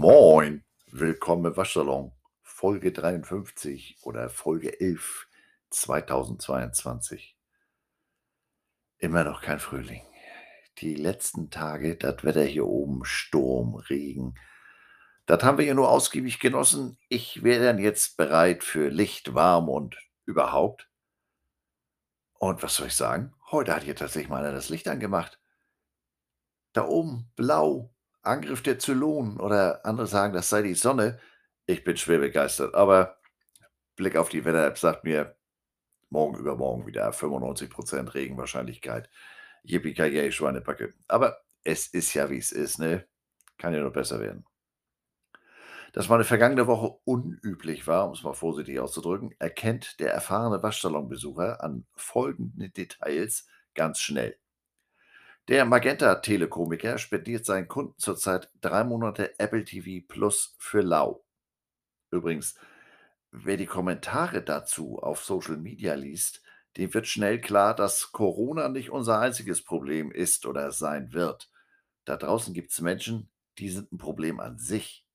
Moin, willkommen im Waschsalon, Folge 53 oder Folge 11 2022. Immer noch kein Frühling. Die letzten Tage, das Wetter hier oben, Sturm, Regen, das haben wir ja nur ausgiebig genossen. Ich wäre dann jetzt bereit für Licht, warm und überhaupt. Und was soll ich sagen? Heute hat hier tatsächlich mal einer das Licht angemacht. Da oben, blau, Angriff der Zylonen oder andere sagen, das sei die Sonne. Ich bin schwer begeistert, aber Blick auf die Wetter-App sagt mir, morgen übermorgen wieder 95% Regenwahrscheinlichkeit. Yippie Schweinebacke. Aber es ist ja, wie es ist, ne? Kann ja nur besser werden. Dass meine vergangene Woche unüblich war, um es mal vorsichtig auszudrücken, erkennt der erfahrene Waschsalonbesucher an folgenden Details ganz schnell. Der Magenta-Telekomiker spendiert seinen Kunden zurzeit drei Monate Apple TV Plus für lau. Übrigens, wer die Kommentare dazu auf Social Media liest, dem wird schnell klar, dass Corona nicht unser einziges Problem ist oder sein wird. Da draußen gibt es Menschen, die sind ein Problem an sich.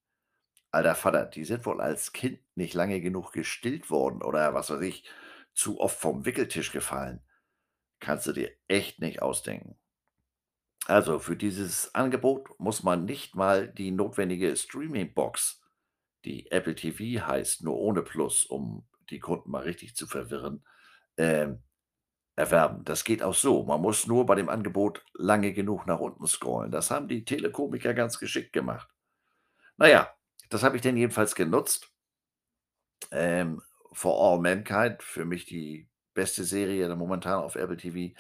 Alter Vater, die sind wohl als Kind nicht lange genug gestillt worden oder was weiß ich, zu oft vom Wickeltisch gefallen. Kannst du dir echt nicht ausdenken. Also für dieses Angebot muss man nicht mal die notwendige Streaming-Box, die Apple TV heißt, nur ohne Plus, um die Kunden mal richtig zu verwirren, ähm, erwerben. Das geht auch so. Man muss nur bei dem Angebot lange genug nach unten scrollen. Das haben die Telekomiker ganz geschickt gemacht. Naja, das habe ich denn jedenfalls genutzt. Ähm, For All Mankind, für mich die beste Serie momentan auf Apple TV.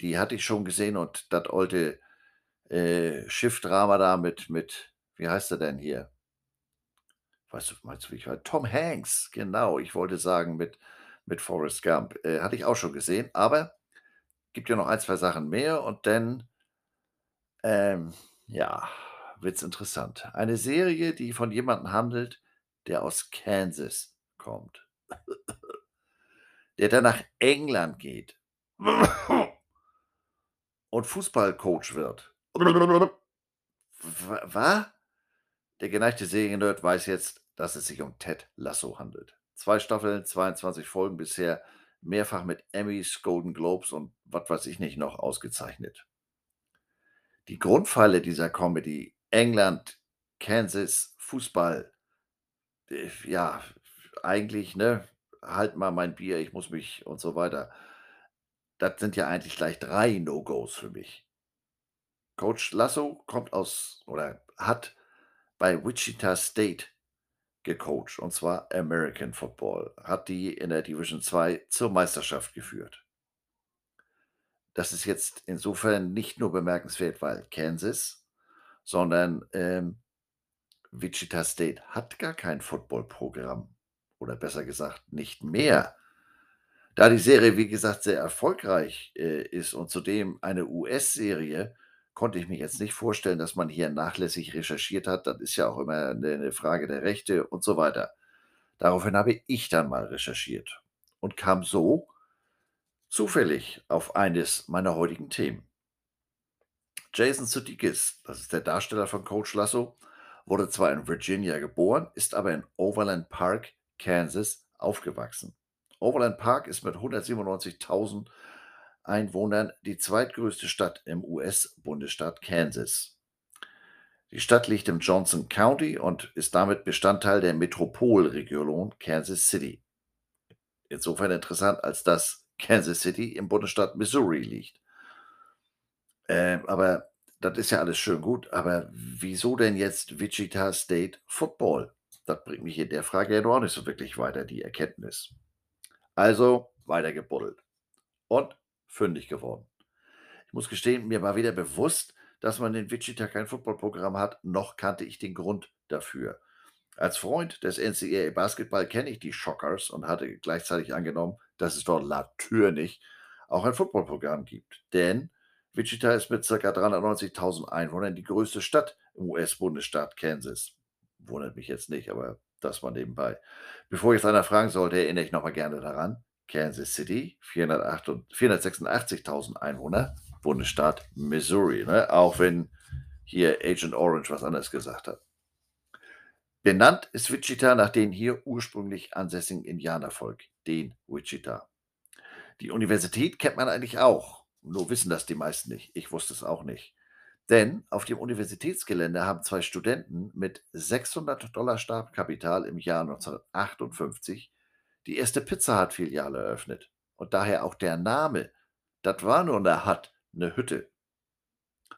Die hatte ich schon gesehen und das alte äh, Schiffdrama da mit, mit, wie heißt er denn hier? Weißt du, meinst du, wie ich war? Tom Hanks, genau. Ich wollte sagen, mit, mit Forrest Gump. Äh, hatte ich auch schon gesehen, aber gibt ja noch ein, zwei Sachen mehr und dann, ähm, ja, wird's interessant. Eine Serie, die von jemandem handelt, der aus Kansas kommt. der dann nach England geht und Fußballcoach wird. Was? Der geneigte Seriennerd weiß jetzt, dass es sich um Ted Lasso handelt. Zwei Staffeln, 22 Folgen bisher, mehrfach mit Emmys, Golden Globes und was weiß ich nicht noch ausgezeichnet. Die Grundpfeile dieser Comedy, England, Kansas, Fußball, äh, ja, eigentlich, ne, halt mal mein Bier, ich muss mich und so weiter. Das sind ja eigentlich gleich drei No-Gos für mich. Coach Lasso kommt aus oder hat bei Wichita State gecoacht, und zwar American Football, hat die in der Division 2 zur Meisterschaft geführt. Das ist jetzt insofern nicht nur bemerkenswert, weil Kansas, sondern ähm, Wichita State hat gar kein Footballprogramm oder besser gesagt nicht mehr. Da die Serie, wie gesagt, sehr erfolgreich äh, ist und zudem eine US-Serie, konnte ich mir jetzt nicht vorstellen, dass man hier nachlässig recherchiert hat. Das ist ja auch immer eine, Frage der Rechte und so weiter. Daraufhin habe ich dann mal recherchiert und kam so zufällig auf eines meiner heutigen Themen. Jason Sudeikis, das ist der Darsteller von Coach Lasso, wurde zwar in Virginia geboren, ist aber in Overland Park, Kansas, aufgewachsen. Overland Park ist mit 197.000 Einwohnern die zweitgrößte Stadt im US-Bundesstaat Kansas. Die Stadt liegt im Johnson County und ist damit Bestandteil der Metropolregion Kansas City. Insofern interessant, als dass Kansas City im Bundesstaat Missouri liegt. Äh, aber das ist ja alles schön gut, aber wieso denn jetzt Wichita State Football? Das bringt mich in der Frage ja noch nicht so wirklich weiter, die Erkenntnis. Also weiter gebuddelt und fündig geworden. Ich muss gestehen, mir war weder bewusst, dass man in Wichita kein Footballprogramm hat, noch kannte ich den Grund dafür. Als Freund des NCAA Basketball kenne ich die Shockers und hatte gleichzeitig angenommen, dass es dort natürlich auch ein Footballprogramm gibt. Denn Wichita ist mit ca. 390.000 Einwohnern die größte Stadt im US-Bundesstaat Kansas. Wundert mich jetzt nicht, aber das war nebenbei. Bevor jetzt einer fragen sollte, erinnere ich nochmal gerne daran. Kansas City, 486.000 Einwohner, Bundesstaat Missouri. Ne? Auch wenn hier Agent Orange was anderes gesagt hat. Benannt ist Wichita nach dem hier ursprünglich ansässigen Indianervolk, den Wichita. Die Universität kennt man eigentlich auch, nur wissen das die meisten nicht. Ich wusste es auch nicht. Denn auf dem Universitätsgelände haben zwei Studenten mit 600 Dollar Startkapital im Jahr 1958 die erste Pizza Hut-Filiale eröffnet. Und daher auch der Name. Das war nur eine Hut, eine Hütte.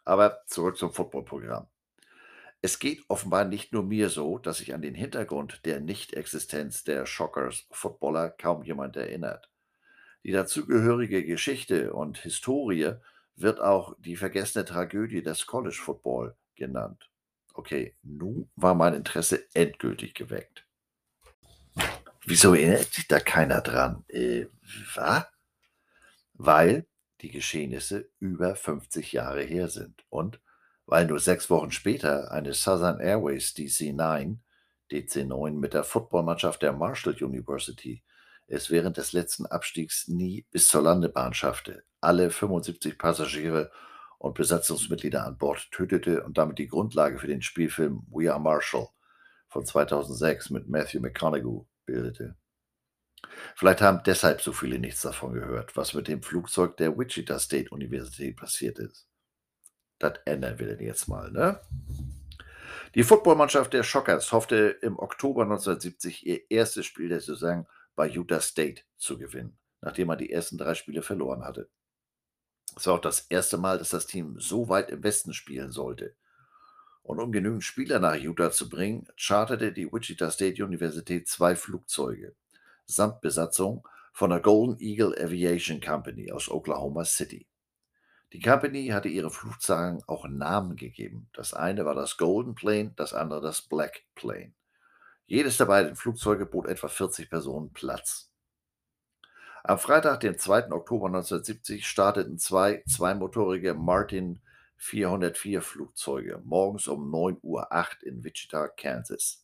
Aber zurück zum Footballprogramm. Es geht offenbar nicht nur mir so, dass sich an den Hintergrund der Nichtexistenz der Shockers Footballer kaum jemand erinnert. Die dazugehörige Geschichte und Historie wird auch die vergessene Tragödie des College Football genannt. Okay, nun war mein Interesse endgültig geweckt. Wieso erinnert sich da keiner dran? Äh, was? Weil die Geschehnisse über 50 Jahre her sind und weil nur sechs Wochen später eine Southern Airways DC-9 DC-9 mit der Footballmannschaft der Marshall University es während des letzten Abstiegs nie bis zur Landebahn schaffte, alle 75 Passagiere und Besatzungsmitglieder an Bord tötete und damit die Grundlage für den Spielfilm We Are Marshall von 2006 mit Matthew McConaughey bildete. Vielleicht haben deshalb so viele nichts davon gehört, was mit dem Flugzeug der Wichita State Universität passiert ist. Das ändern wir denn jetzt mal, ne? Die Footballmannschaft der Shockers hoffte im Oktober 1970 ihr erstes Spiel der Saison bei Utah State zu gewinnen, nachdem man die ersten drei Spiele verloren hatte. Es war auch das erste Mal, dass das Team so weit im Westen spielen sollte. Und um genügend Spieler nach Utah zu bringen, charterte die Wichita State Universität zwei Flugzeuge samt Besatzung von der Golden Eagle Aviation Company aus Oklahoma City. Die Company hatte ihre Flugzeugen auch Namen gegeben. Das eine war das Golden Plane, das andere das Black Plane. Jedes der beiden Flugzeuge bot etwa 40 Personen Platz. Am Freitag, den 2. Oktober 1970, starteten zwei zweimotorige Martin 404 Flugzeuge morgens um 9.08 Uhr in Wichita, Kansas.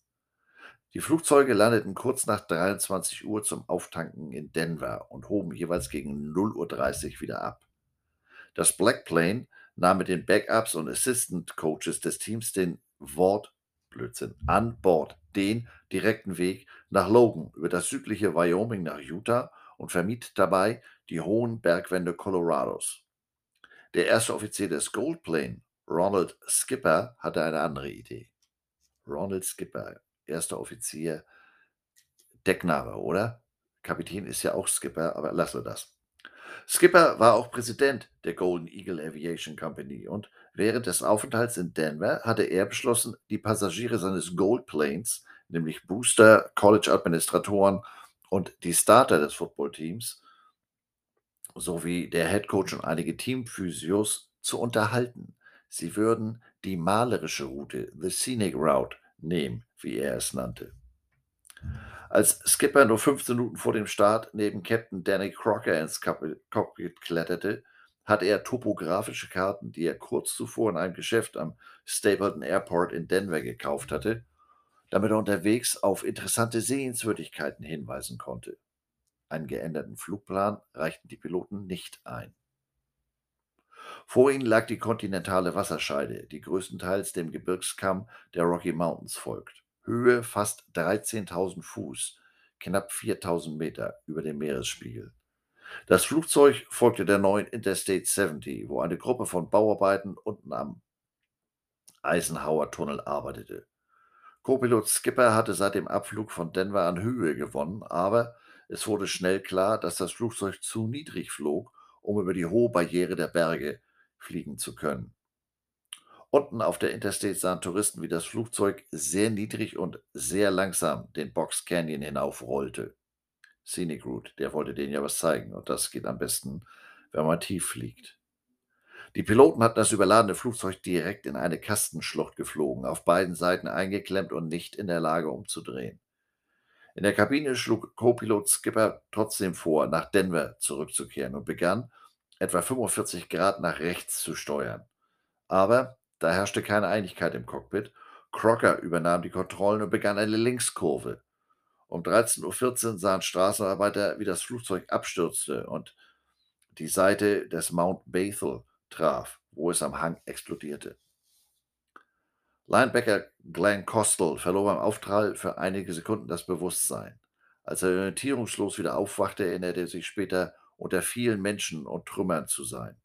Die Flugzeuge landeten kurz nach 23 Uhr zum Auftanken in Denver und hoben jeweils gegen 0.30 Uhr wieder ab. Das Black Plane nahm mit den Backups und Assistant Coaches des Teams den Wort Blödsinn an Bord den direkten Weg nach Logan über das südliche Wyoming nach Utah und vermied dabei die hohen Bergwände Colorados. Der erste Offizier des Gold Plane, Ronald Skipper, hatte eine andere Idee. Ronald Skipper, erster Offizier, Deckname, oder? Kapitän ist ja auch Skipper, aber lassen wir das. Skipper war auch Präsident der Golden Eagle Aviation Company und während des Aufenthalts in Denver hatte er beschlossen, die Passagiere seines Gold Planes, nämlich Booster, College-Administratoren und die Starter des Footballteams sowie der Head Coach und einige Teamphysios zu unterhalten. Sie würden die malerische Route, the Scenic Route, nehmen, wie er es nannte. Als Skipper nur 15 Minuten vor dem Start neben Captain Danny Crocker ins Cockpit kletterte, hatte er topografische Karten, die er kurz zuvor in einem Geschäft am Stapleton Airport in Denver gekauft hatte, damit er unterwegs auf interessante Sehenswürdigkeiten hinweisen konnte. Einen geänderten Flugplan reichten die Piloten nicht ein. Vor ihnen lag die kontinentale Wasserscheide, die größtenteils dem Gebirgskamm der Rocky Mountains folgt. Höhe fast 13.000 Fuß, knapp 4.000 Meter über dem Meeresspiegel. Das Flugzeug folgte der neuen Interstate 70, wo eine Gruppe von Bauarbeiten unten am Eisenhower-Tunnel arbeitete. Co-Pilot Skipper hatte seit dem Abflug von Denver an Höhe gewonnen, aber es wurde schnell klar, dass das Flugzeug zu niedrig flog, um über die hohe Barriere der Berge fliegen zu können. Unten auf der Interstate sahen Touristen, wie das Flugzeug sehr niedrig und sehr langsam den Box Canyon hinaufrollte. Scenic Route, der wollte denen ja was zeigen und das geht am besten, wenn man tief fliegt. Die Piloten hatten das überladene Flugzeug direkt in eine Kastenschlucht geflogen, auf beiden Seiten eingeklemmt und nicht in der Lage umzudrehen. In der Kabine schlug Co-Pilot Skipper trotzdem vor, nach Denver zurückzukehren und begann, etwa 45 Grad nach rechts zu steuern. Aber da herrschte keine Einigkeit im Cockpit. Crocker übernahm die Kontrollen und begann eine Linkskurve. Um 13.14 Uhr sahen Straßenarbeiter, wie das Flugzeug abstürzte und die Seite des Mount Bethel traf, wo es am Hang explodierte. Linebacker Glenn Costal verlor beim Aufprall für einige Sekunden das Bewusstsein. Als er orientierungslos wieder aufwachte, erinnerte er sich später, unter vielen Menschen und Trümmern zu sein.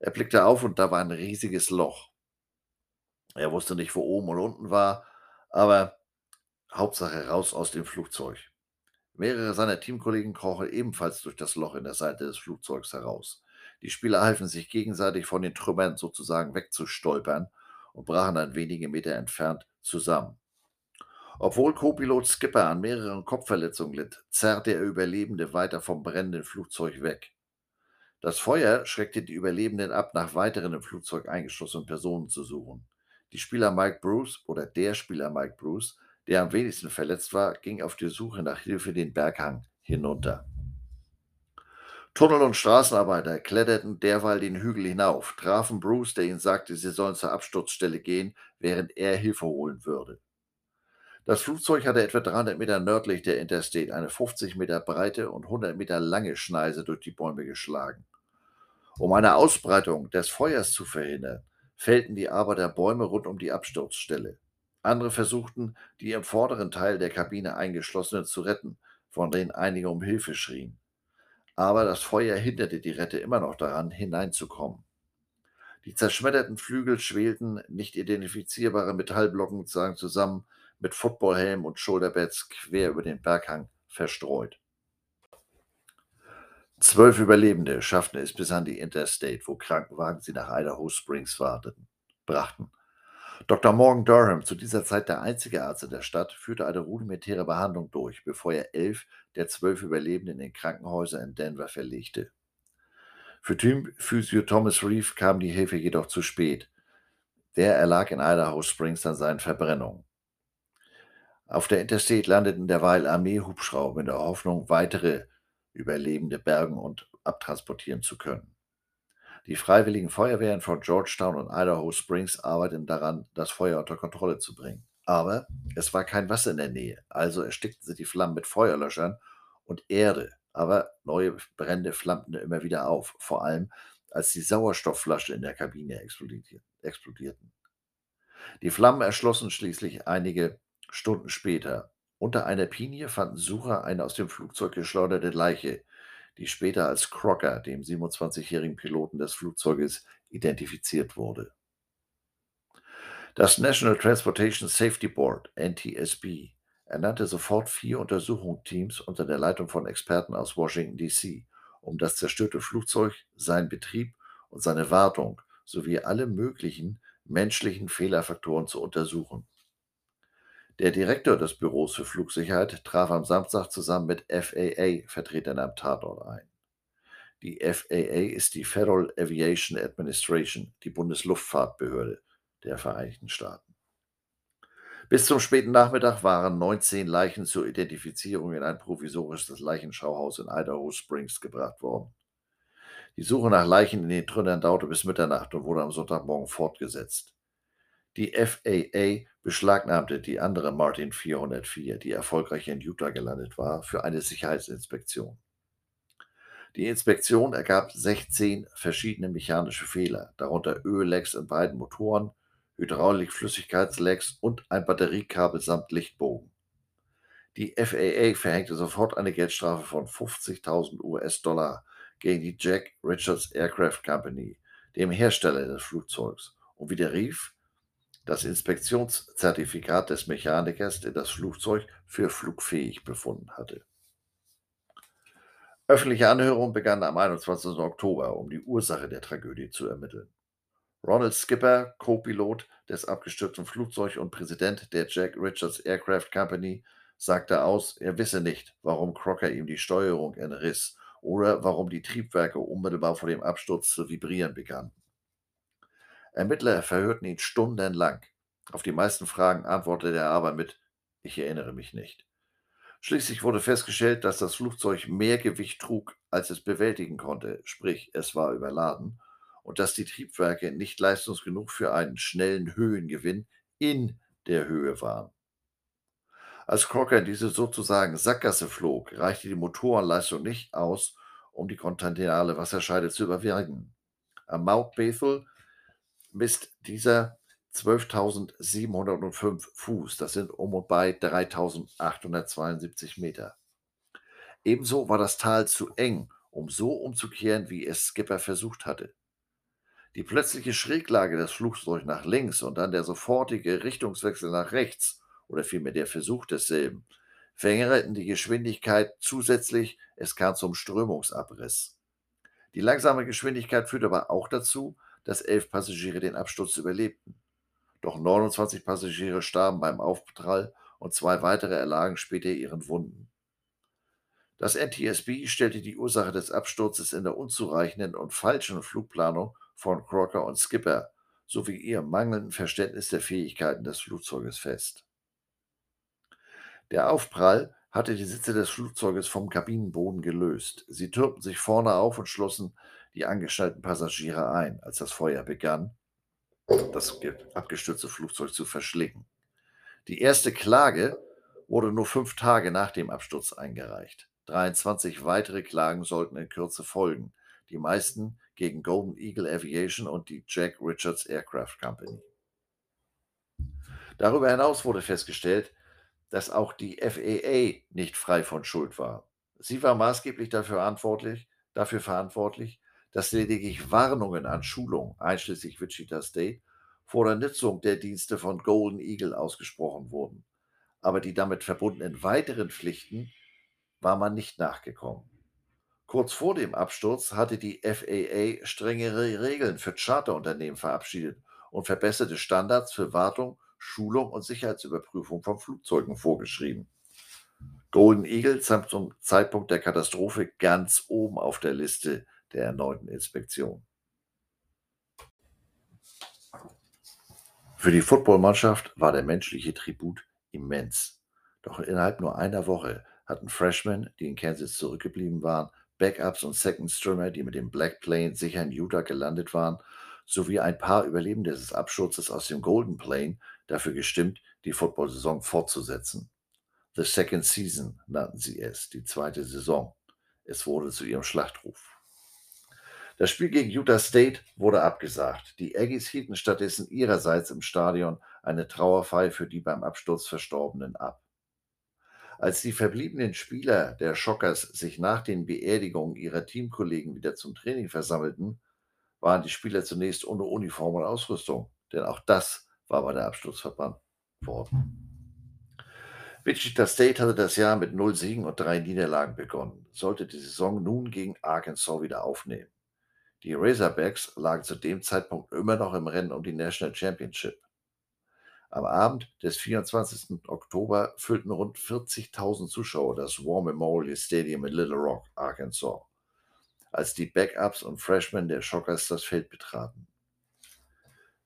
Er blickte auf und da war ein riesiges Loch. Er wusste nicht, wo oben und unten war, aber Hauptsache raus aus dem Flugzeug. Mehrere seiner Teamkollegen krochen ebenfalls durch das Loch in der Seite des Flugzeugs heraus. Die Spieler halfen sich gegenseitig von den Trümmern sozusagen wegzustolpern und brachen dann wenige Meter entfernt zusammen. Obwohl Co-Pilot Skipper an mehreren Kopfverletzungen litt, zerrte er Überlebende weiter vom brennenden Flugzeug weg. Das Feuer schreckte die Überlebenden ab, nach weiteren im Flugzeug eingeschlossenen Personen zu suchen. Die Spieler Mike Bruce oder der Spieler Mike Bruce, der am wenigsten verletzt war, ging auf die Suche nach Hilfe den Berghang hinunter. Tunnel- und Straßenarbeiter kletterten derweil den Hügel hinauf, trafen Bruce, der ihnen sagte, sie sollen zur Absturzstelle gehen, während er Hilfe holen würde. Das Flugzeug hatte etwa 300 Meter nördlich der Interstate eine 50 Meter breite und 100 Meter lange Schneise durch die Bäume geschlagen. Um eine Ausbreitung des Feuers zu verhindern, fällten die Arbeiter Bäume rund um die Absturzstelle. Andere versuchten, die im vorderen Teil der Kabine eingeschlossenen zu retten, von denen einige um Hilfe schrien. Aber das Feuer hinderte die Retter immer noch daran, hineinzukommen. Die zerschmetterten Flügel schwelten, nicht identifizierbare Metallblocken zusammen, mit Footballhelm und Shoulderpads quer über den Berghang verstreut. Zwölf Überlebende schafften es bis an die Interstate, wo Krankenwagen sie nach Idaho Springs warteten, brachten. Dr. Morgan Durham, zu dieser Zeit der einzige Arzt in der Stadt, führte eine rudimentäre Behandlung durch, bevor er elf der zwölf Überlebenden in Krankenhäuser in Denver verlegte. Für Teamphysio Thomas Reeve kam die Hilfe jedoch zu spät. Der erlag in Idaho Springs an seinen Verbrennungen. Auf der Interstate landeten derweil Armeehubschrauber in der Hoffnung, weitere Überlebende bergen und abtransportieren zu können. Die freiwilligen Feuerwehren von Georgetown und Idaho Springs arbeiteten daran, das Feuer unter Kontrolle zu bringen. Aber es war kein Wasser in der Nähe, also erstickten sie die Flammen mit Feuerlöschern und Erde. Aber neue Brände flammten immer wieder auf, vor allem als die Sauerstoffflasche in der Kabine explodierten. Die Flammen erschlossen schließlich einige Stunden später. Unter einer Pinie fanden Sucher eine aus dem Flugzeug geschleuderte Leiche, die später als Crocker, dem 27-jährigen Piloten des Flugzeuges, identifiziert wurde. Das National Transportation Safety Board, NTSB, ernannte sofort vier Untersuchungsteams unter der Leitung von Experten aus Washington, D.C., um das zerstörte Flugzeug, seinen Betrieb und seine Wartung sowie alle möglichen menschlichen Fehlerfaktoren zu untersuchen. Der Direktor des Büros für Flugsicherheit traf am Samstag zusammen mit FAA-Vertretern am Tatort ein. Die FAA ist die Federal Aviation Administration, die Bundesluftfahrtbehörde der Vereinigten Staaten. Bis zum späten Nachmittag waren 19 Leichen zur Identifizierung in ein provisorisches Leichenschauhaus in Idaho Springs gebracht worden. Die Suche nach Leichen in den Trümmern dauerte bis Mitternacht und wurde am Sonntagmorgen fortgesetzt. Die FAA beschlagnahmte die andere Martin 404, die erfolgreich in Utah gelandet war, für eine Sicherheitsinspektion. Die Inspektion ergab 16 verschiedene mechanische Fehler, darunter Öllecks in beiden Motoren, Hydraulik-Flüssigkeitslecks und ein Batteriekabel samt Lichtbogen. Die FAA verhängte sofort eine Geldstrafe von 50.000 US-Dollar gegen die Jack Richards Aircraft Company, dem Hersteller des Flugzeugs, und widerrief das Inspektionszertifikat des Mechanikers, der das Flugzeug für flugfähig befunden hatte. Öffentliche Anhörungen begannen am 21. Oktober, um die Ursache der Tragödie zu ermitteln. Ronald Skipper, Co-Pilot des abgestürzten Flugzeugs und Präsident der Jack Richards Aircraft Company, sagte aus, er wisse nicht, warum Crocker ihm die Steuerung entriss oder warum die Triebwerke unmittelbar vor dem Absturz zu vibrieren begannen. Ermittler verhörten ihn stundenlang. Auf die meisten Fragen antwortete er aber mit Ich erinnere mich nicht. Schließlich wurde festgestellt, dass das Flugzeug mehr Gewicht trug, als es bewältigen konnte, sprich es war überladen, und dass die Triebwerke nicht leistungsgenug für einen schnellen Höhengewinn in der Höhe waren. Als Crocker in diese sozusagen Sackgasse flog, reichte die Motorenleistung nicht aus, um die kontinentale Wasserscheide zu überwinden. Am Mount Bethel misst dieser 12.705 Fuß, das sind um und bei 3.872 Meter. Ebenso war das Tal zu eng, um so umzukehren, wie es Skipper versucht hatte. Die plötzliche Schräglage des Flugzeugs nach links und dann der sofortige Richtungswechsel nach rechts, oder vielmehr der Versuch desselben, verringerten die Geschwindigkeit zusätzlich, es kam zum Strömungsabriss. Die langsame Geschwindigkeit führte aber auch dazu, dass elf Passagiere den Absturz überlebten. Doch 29 Passagiere starben beim Aufprall und zwei weitere erlagen später ihren Wunden. Das NTSB stellte die Ursache des Absturzes in der unzureichenden und falschen Flugplanung von Crocker und Skipper sowie ihrem mangelnden Verständnis der Fähigkeiten des Flugzeuges fest. Der Aufprall hatte die Sitze des Flugzeuges vom Kabinenboden gelöst. Sie türmten sich vorne auf und schlossen die angeschnallten Passagiere ein, als das Feuer begann, das abgestürzte Flugzeug zu verschlingen. Die erste Klage wurde nur fünf Tage nach dem Absturz eingereicht. 23 weitere Klagen sollten in Kürze folgen, die meisten gegen Golden Eagle Aviation und die Jack Richards Aircraft Company. Darüber hinaus wurde festgestellt, dass auch die FAA nicht frei von Schuld war. Sie war maßgeblich dafür verantwortlich, dafür verantwortlich dass lediglich Warnungen an Schulungen, einschließlich Wichita State, vor der Nutzung der Dienste von Golden Eagle ausgesprochen wurden. Aber die damit verbundenen weiteren Pflichten war man nicht nachgekommen. Kurz vor dem Absturz hatte die FAA strengere Regeln für Charterunternehmen verabschiedet und verbesserte Standards für Wartung, Schulung und Sicherheitsüberprüfung von Flugzeugen vorgeschrieben. Golden Eagle stand zum Zeitpunkt der Katastrophe ganz oben auf der Liste der erneuten Inspektion. Für die Footballmannschaft war der menschliche Tribut immens. Doch innerhalb nur einer Woche hatten Freshmen, die in Kansas zurückgeblieben waren, Backups und Second Strimmer, die mit dem Black Plane sicher in Utah gelandet waren, sowie ein paar Überlebende des Absturzes aus dem Golden Plane dafür gestimmt, die Football-Saison fortzusetzen. The Second Season nannten sie es, die zweite Saison. Es wurde zu ihrem Schlachtruf. Das Spiel gegen Utah State wurde abgesagt. Die Aggies hielten stattdessen ihrerseits im Stadion eine Trauerfeier für die beim Absturz Verstorbenen ab. Als die verbliebenen Spieler der Shockers sich nach den Beerdigungen ihrer Teamkollegen wieder zum Training versammelten, waren die Spieler zunächst ohne Uniform und Ausrüstung, denn auch das war bei der Absturz verbannt worden. Wichita State hatte das Jahr mit null Siegen und drei Niederlagen begonnen, sollte die Saison nun gegen Arkansas wieder aufnehmen. Die Razorbacks lagen zu dem Zeitpunkt immer noch im Rennen um die National Championship. Am Abend des 24. Oktober füllten rund 40.000 Zuschauer das War Memorial Stadium in Little Rock, Arkansas, als die Backups und Freshmen der Shockers das Feld betraten.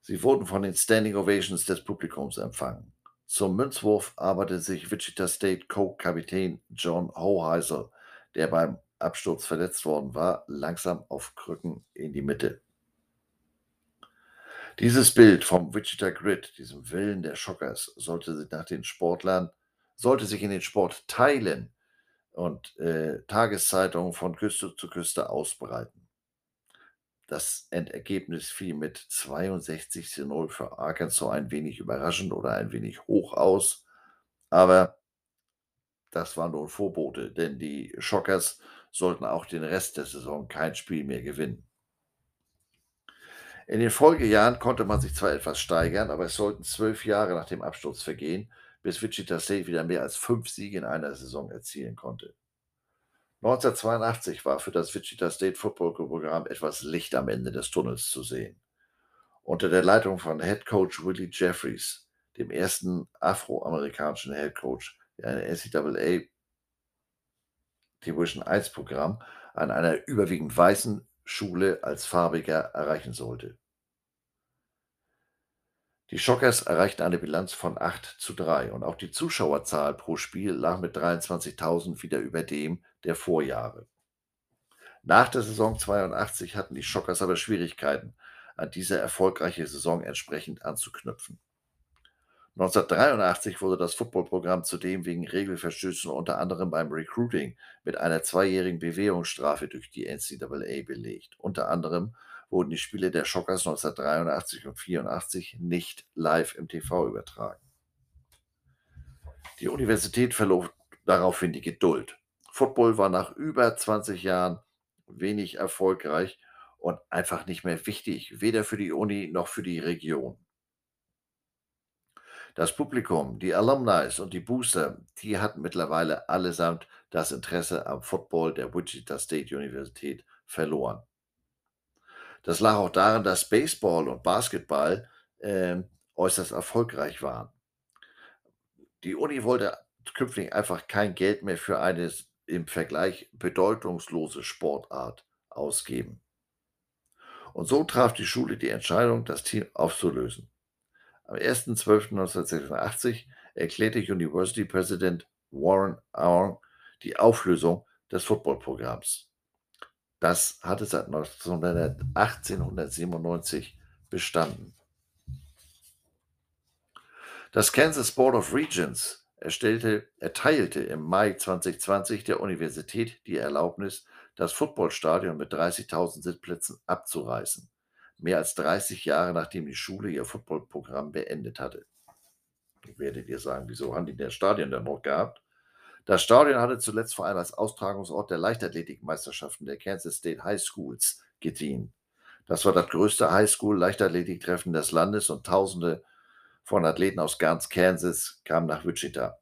Sie wurden von den Standing Ovations des Publikums empfangen. Zum Münzwurf arbeitete sich Wichita State Co-Kapitän John Hoheiser, der beim Absturz verletzt worden war, langsam auf Krücken in die Mitte. Dieses Bild vom Wichita Grid, diesem Willen der Schockers, sollte sich nach den Sportlern, sollte sich in den Sport teilen und äh, Tageszeitungen von Küste zu Küste ausbreiten. Das Endergebnis fiel mit 62 zu 0 für Arkansas ein wenig überraschend oder ein wenig hoch aus, aber das war nur ein Vorbote, denn die Schockers sollten auch den Rest der Saison kein Spiel mehr gewinnen. In den Folgejahren konnte man sich zwar etwas steigern, aber es sollten zwölf Jahre nach dem Absturz vergehen, bis Wichita State wieder mehr als fünf Siege in einer Saison erzielen konnte. 1982 war für das Wichita State Football Programm etwas Licht am Ende des Tunnels zu sehen. Unter der Leitung von Head Coach Willie Jeffries, dem ersten afroamerikanischen Head Coach, der eine NCAA Division 1 Programm an einer überwiegend weißen Schule als farbiger erreichen sollte. Die Shockers erreichten eine Bilanz von 8 zu 3 und auch die Zuschauerzahl pro Spiel lag mit 23.000 wieder über dem der Vorjahre. Nach der Saison 82 hatten die Shockers aber Schwierigkeiten, an diese erfolgreiche Saison entsprechend anzuknüpfen. 1983 wurde das Footballprogramm zudem wegen Regelverstößen unter anderem beim Recruiting mit einer zweijährigen Bewährungsstrafe durch die NCAA belegt. Unter anderem wurden die Spiele der Shockers 1983 und 84 nicht live im TV übertragen. Die Universität verlor daraufhin die Geduld. Football war nach über 20 Jahren wenig erfolgreich und einfach nicht mehr wichtig, weder für die Uni noch für die Region. Das Publikum, die Alumni und die Booster, die hatten mittlerweile allesamt das Interesse am Football der Wichita State Universität verloren. Das lag auch daran, dass Baseball und Basketball äh, äußerst erfolgreich waren. Die Uni wollte künftig einfach kein Geld mehr für eine im Vergleich bedeutungslose Sportart ausgeben. Und so traf die Schule die Entscheidung, das Team aufzulösen. Am 1.12.1986 erklärte University President Warren Arn die Auflösung des Footballprogramms. Das hatte seit 1897 bestanden. Das Kansas Board of Regents erstellte, erteilte im Mai 2020 der Universität die Erlaubnis, das Footballstadion mit 30.000 Sitzplätzen abzureißen. Mehr als 30 Jahre nachdem die Schule ihr Footballprogramm beendet hatte. Werdet ihr sagen, wieso haben die das Stadion denn noch gehabt? Das Stadion hatte zuletzt vor allem als Austragungsort der Leichtathletikmeisterschaften der Kansas State High Schools gedient. Das war das größte Highschool-Leichtathletiktreffen des Landes und Tausende von Athleten aus ganz Kansas kamen nach Wichita.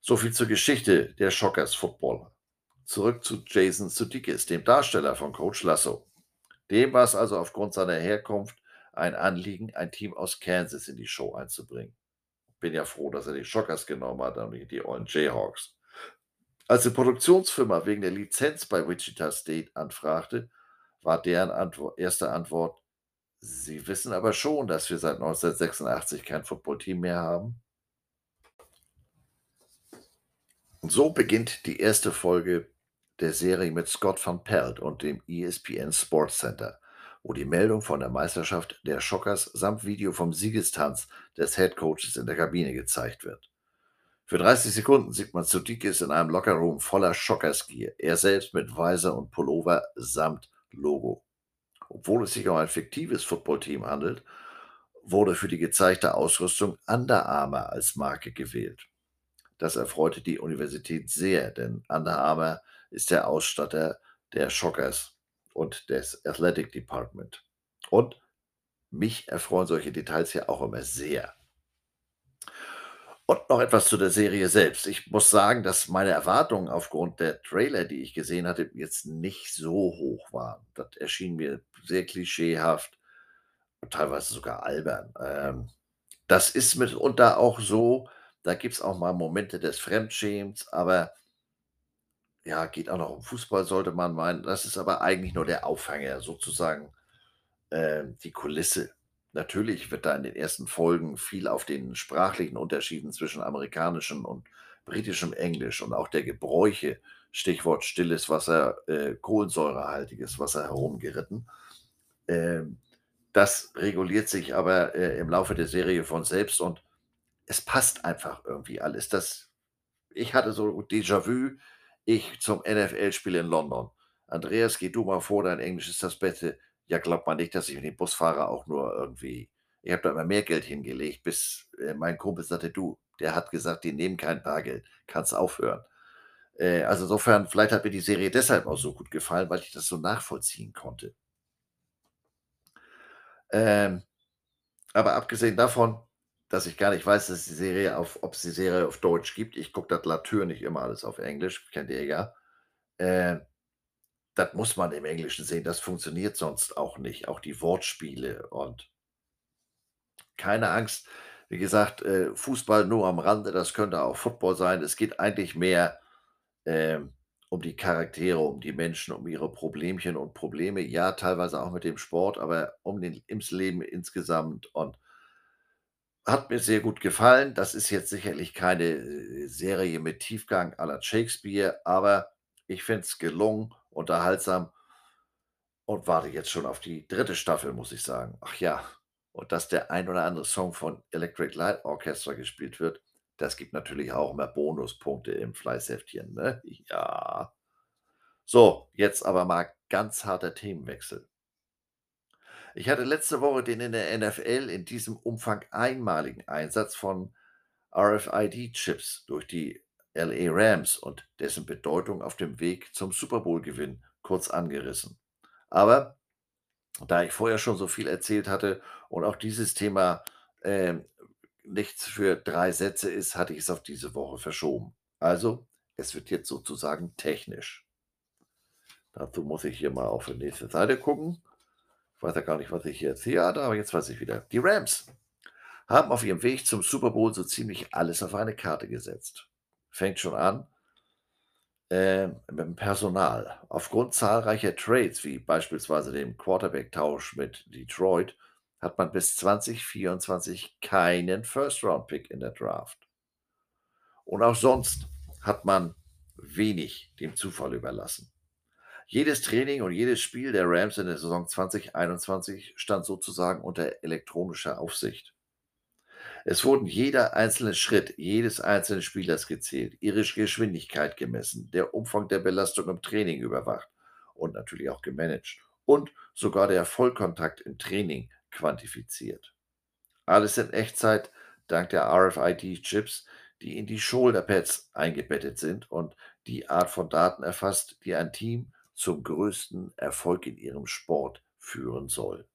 So viel zur Geschichte der Shockers Footballer. Zurück zu Jason Sudeikis, dem Darsteller von Coach Lasso. Dem war es also aufgrund seiner Herkunft ein Anliegen, ein Team aus Kansas in die Show einzubringen. Bin ja froh, dass er die Shockers genommen hat und die Ollen Jayhawks. Als die Produktionsfirma wegen der Lizenz bei Wichita State anfragte, war deren Antwort, erste Antwort, Sie wissen aber schon, dass wir seit 1986 kein Footballteam mehr haben. Und so beginnt die erste Folge der Serie mit Scott van Pelt und dem ESPN Sports Center, wo die Meldung von der Meisterschaft der Shockers samt Video vom Siegestanz des Head Coaches in der Kabine gezeigt wird. Für 30 Sekunden sieht man Sudikis in einem Lockerroom voller Shockers-Gear, er selbst mit Weiser und Pullover samt Logo. Obwohl es sich um ein fiktives Footballteam handelt, wurde für die gezeigte Ausrüstung Under Armour als Marke gewählt. Das erfreute die Universität sehr, denn Under Armour ist der Ausstatter der Shockers und des Athletic Department. Und mich erfreuen solche Details ja auch immer sehr. Und noch etwas zu der Serie selbst. Ich muss sagen, dass meine Erwartungen aufgrund der Trailer, die ich gesehen hatte, jetzt nicht so hoch waren. Das erschien mir sehr klischeehaft und teilweise sogar albern. Ähm, das ist mitunter auch so. Da gibt es auch mal Momente des Fremdschämens, aber ja, geht auch noch um Fußball, sollte man meinen. Das ist aber eigentlich nur der Aufhänger, sozusagen äh, die Kulisse. Natürlich wird da in den ersten Folgen viel auf den sprachlichen Unterschieden zwischen amerikanischem und britischem Englisch und auch der Gebräuche, Stichwort stilles Wasser, äh, kohlensäurehaltiges Wasser herumgeritten. Ähm, das reguliert sich aber äh, im Laufe der Serie von selbst und es passt einfach irgendwie alles. Das, ich hatte so Déjà-vu, ich zum NFL-Spiel in London. Andreas, geh du mal vor, dein Englisch ist das Beste. Ja, glaubt man nicht, dass ich mit dem Busfahrer auch nur irgendwie ich habe da immer mehr Geld hingelegt, bis, äh, mein Kumpel sagte: „Du, der hat gesagt, die nehmen kein Bargeld, kannst aufhören.“ Äh, also insofern, vielleicht hat mir die Serie deshalb auch so gut gefallen, weil ich das so nachvollziehen konnte. Ähm, aber abgesehen davon, dass ich gar nicht weiß, dass die Serie auf ob es die Serie auf Deutsch gibt. Ich gucke das natürlich immer alles auf Englisch, kennt ihr ja. Äh das muss man im Englischen sehen, das funktioniert sonst auch nicht, auch die Wortspiele und keine Angst. Wie gesagt, äh, Fußball nur am Rande, das könnte auch Football sein. Es geht eigentlich mehr, ähm, um die Charaktere, um die Menschen, um ihre Problemchen und Probleme. Ja, teilweise auch mit dem Sport, aber um den ums Leben insgesamt und hat mir sehr gut gefallen. Das ist jetzt sicherlich keine, äh, Serie mit Tiefgang à la Shakespeare, aber ich finde es gelungen unterhaltsam und warte jetzt schon auf die dritte Staffel, muss ich sagen. Ach ja, und dass der ein oder andere Song von Electric Light Orchestra gespielt wird, das gibt natürlich auch mehr Bonuspunkte im Fleißheftchen, ne? Ja. So, jetzt aber mal ganz harter Themenwechsel. Ich hatte letzte Woche den in der NFL in diesem Umfang einmaligen Einsatz von RFID-Chips durch die LA Rams und dessen Bedeutung auf dem Weg zum Super Bowl-Gewinn kurz angerissen. Aber da ich vorher schon so viel erzählt hatte und auch dieses Thema äh, nichts für drei Sätze ist, hatte ich es auf diese Woche verschoben. Also, es wird jetzt sozusagen technisch. Dazu muss ich hier mal auf die nächste Seite gucken. Ich weiß ja gar nicht, was ich hier erzählt hatte, aber jetzt weiß ich wieder. Die Rams haben auf ihrem Weg zum Super Bowl so ziemlich alles auf eine Karte gesetzt. Fängt schon an äh, mit dem Personal. Aufgrund zahlreicher Trades, wie beispielsweise dem Quarterback-Tausch mit Detroit, hat man bis 2024 keinen First-Round-Pick in der Draft. Und auch sonst hat man wenig dem Zufall überlassen. Jedes Training und jedes Spiel der Rams in der Saison 2021 stand sozusagen unter elektronischer Aufsicht. Es wurden jeder einzelne Schritt jedes einzelnen Spielers gezählt, ihre Geschwindigkeit gemessen, der Umfang der Belastung im Training überwacht und natürlich auch gemanagt und sogar der Vollkontakt im Training quantifiziert. Alles in Echtzeit dank der RFID-Chips, die in die Shoulderpads eingebettet sind und die Art von Daten erfasst, die ein Team zum größten Erfolg in ihrem Sport führen soll.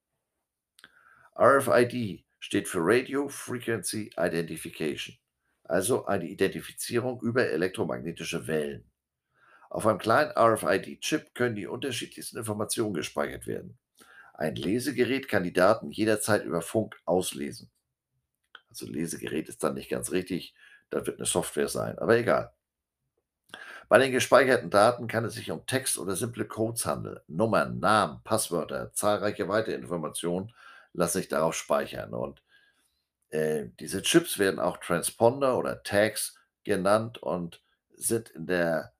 RFID steht für Radio Frequency Identification, also eine Identifizierung über elektromagnetische Wellen. Auf einem kleinen RFID-Chip können die unterschiedlichsten Informationen gespeichert werden. Ein Lesegerät kann die Daten jederzeit über Funk auslesen. Also Lesegerät ist dann nicht ganz richtig, das wird eine Software sein, aber egal. Bei den gespeicherten Daten kann es sich um Text oder simple Codes handeln. Nummern, Namen, Passwörter, zahlreiche weitere Informationen lassen sich darauf speichern. Und äh, diese Chips werden auch Transponder oder Tags genannt und sind in der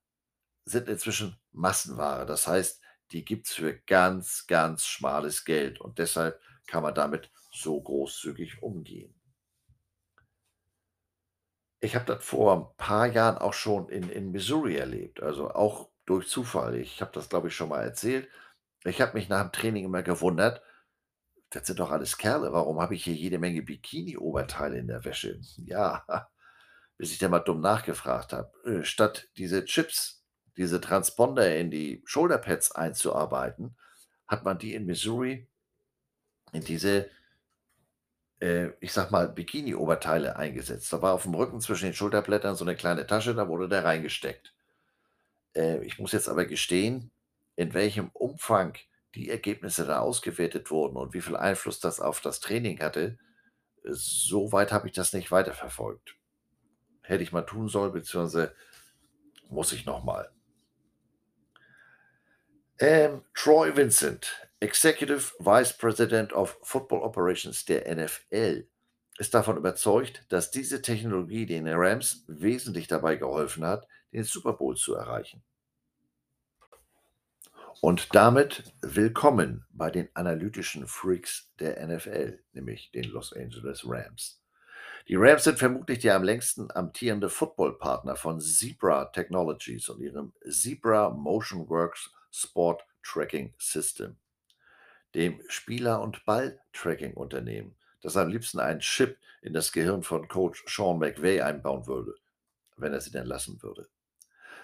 sind inzwischen Massenware. Das heißt, die gibt es für ganz, ganz schmales Geld und deshalb kann man damit so großzügig umgehen. Ich habe das vor ein paar Jahren auch schon in, in Missouri erlebt, also auch durch Zufall. Ich habe das, glaube ich, schon mal erzählt. Ich habe mich nach dem Training immer gewundert, das sind doch alles Kerle, warum habe ich hier jede Menge Bikini-Oberteile in der Wäsche? Ja, bis ich dann mal dumm nachgefragt habe. Äh, statt diese Chips, diese Transponder in die Shoulderpads einzuarbeiten, hat man die in Missouri in diese, äh, ich sag mal, Bikini-Oberteile eingesetzt. Da war auf dem Rücken zwischen den Schulterblättern so eine kleine Tasche, da wurde der reingesteckt. Äh, ich muss jetzt aber gestehen, in welchem Umfang die Ergebnisse da ausgewertet wurden und wie viel Einfluss das auf das Training hatte, so weit habe ich das nicht weiterverfolgt. Hätte ich mal tun sollen, beziehungsweise muss ich nochmal. Ähm, Troy Vincent, Executive Vice President of Football Operations der NFL, ist davon überzeugt, dass diese Technologie den Rams wesentlich dabei geholfen hat, den Super Bowl zu erreichen. Und damit willkommen bei den analytischen Freaks der NFL, nämlich den Los Angeles Rams. Die Rams sind vermutlich der am längsten amtierende Footballpartner von Zebra Technologies und ihrem Zebra Motion Works Sport Tracking System, dem Spieler- und Ball-Tracking-Unternehmen, das am liebsten einen Chip in das Gehirn von Coach Sean McVay einbauen würde, wenn er sie denn lassen würde.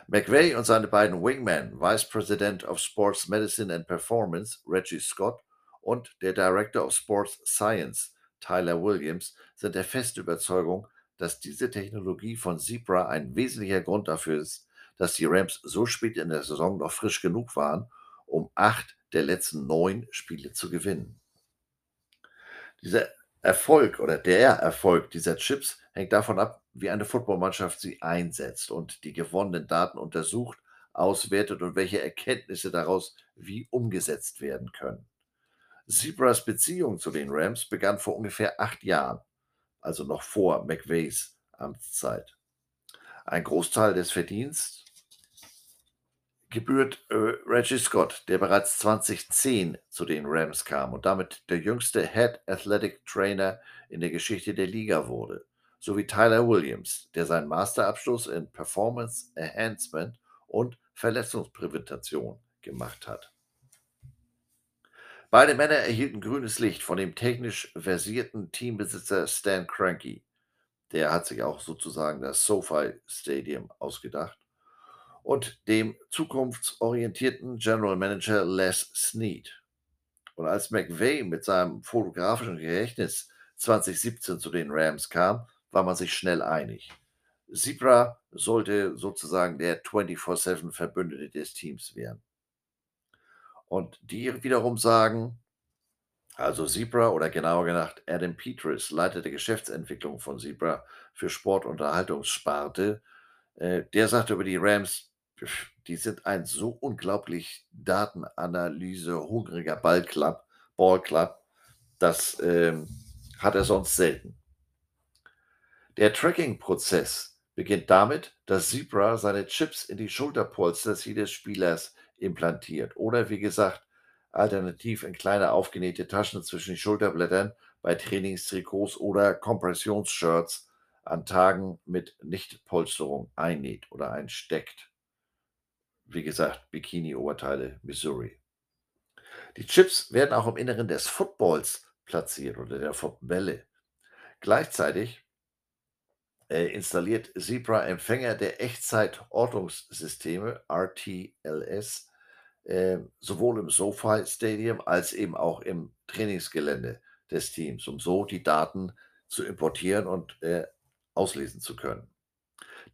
McVay und seine beiden Wingmen, Vice President of Sports Medicine and Performance, Reggie Scott, und der Director of Sports Science, Tyler Williams, sind der festen Überzeugung, dass diese Technologie von Zebra ein wesentlicher Grund dafür ist, dass die Rams so spät in der Saison noch frisch genug waren, um acht der letzten neun Spiele zu gewinnen. Dieser Erfolg oder der Erfolg dieser Chips hängt davon ab, wie eine Footballmannschaft sie einsetzt und die gewonnenen Daten untersucht, auswertet und welche Erkenntnisse daraus wie umgesetzt werden können. Zebras Beziehung zu den Rams begann vor ungefähr acht Jahren, also noch vor McVays Amtszeit. Ein Großteil des Verdienstes gebührt äh, Reggie Scott, der bereits 2010 zu den Rams kam und damit der jüngste Head Athletic Trainer in der Geschichte der Liga wurde, sowie Tyler Williams, der seinen Masterabschluss in Performance Enhancement und Verletzungsprävention gemacht hat. Beide Männer erhielten grünes Licht von dem technisch versierten Teambesitzer Stan Kroenke. Der hat sich auch sozusagen das SoFi Stadium ausgedacht. Und dem zukunftsorientierten General Manager Les Snead. Und als McVay mit seinem fotografischen Gedächtnis 2017 zu den Rams kam, war man sich schnell einig. Zebra sollte sozusagen der 24-7 Verbündete des Teams werden. Und die wiederum sagen, also Zebra oder genauer gesagt Adam Peters, Leiter der Geschäftsentwicklung von Zebra für Sport- und Unterhaltungssparte, äh, der sagte über die Rams, die sind ein so unglaublich Datenanalyse-hungriger Ballclub, Ballclub, das ähm, hat er sonst selten. Der Tracking-Prozess beginnt damit, dass Zebra seine Chips in die Schulterpolster jedes Spielers implantiert oder wie gesagt, alternativ in kleine aufgenähte Taschen zwischen die Schulterblättern bei Trainingstrikots oder Kompressionsshirts an Tagen mit Nichtpolsterung einnäht oder einsteckt. Wie gesagt, Bikini-Oberteile, Missouri. Die Chips werden auch im Inneren des Footballs platziert oder der Footbälle. Gleichzeitig äh, installiert Zebra Empfänger der Echtzeit-Ortungssysteme RTLS äh, sowohl im SoFi Stadium als eben auch im Trainingsgelände des Teams, um so die Daten zu importieren und äh, auslesen zu können.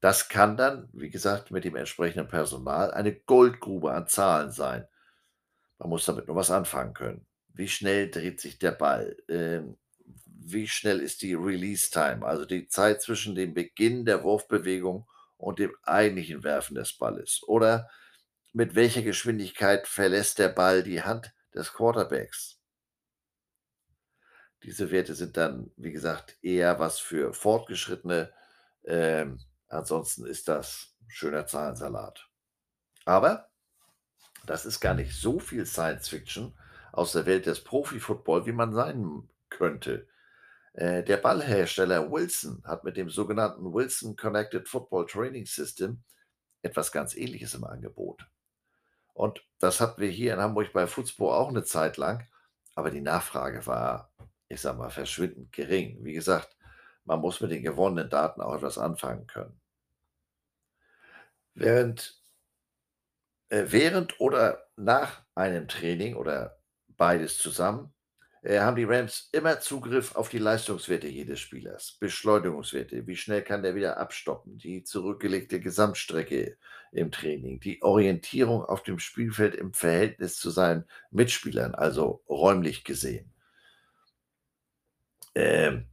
Das kann dann, wie gesagt, mit dem entsprechenden Personal eine Goldgrube an Zahlen sein. Man muss damit nur was anfangen können. Wie schnell dreht sich der Ball? Ähm, wie schnell ist die Release Time, also die Zeit zwischen dem Beginn der Wurfbewegung und dem eigentlichen Werfen des Balles? Oder mit welcher Geschwindigkeit verlässt der Ball die Hand des Quarterbacks? Diese Werte sind dann, wie gesagt, eher was für Fortgeschrittene. Ähm, ansonsten ist das schöner Zahlensalat. Aber das ist gar nicht so viel Science Fiction aus der Welt des Profi-Football, wie man sein könnte. Äh, der Ballhersteller Wilson hat mit dem sogenannten Wilson Connected Football Training System etwas ganz Ähnliches im Angebot. Und das hatten wir hier in Hamburg bei Fußball auch eine Zeit lang, aber die Nachfrage war, ich sag mal, verschwindend gering. Wie gesagt, man muss mit den gewonnenen Daten auch etwas anfangen können. Während, äh, während oder nach einem Training oder beides zusammen äh, haben die Rams immer Zugriff auf die Leistungswerte jedes Spielers, Beschleunigungswerte, wie schnell kann der wieder abstoppen, die zurückgelegte Gesamtstrecke im Training, die Orientierung auf dem Spielfeld im Verhältnis zu seinen Mitspielern, also räumlich gesehen. Ähm,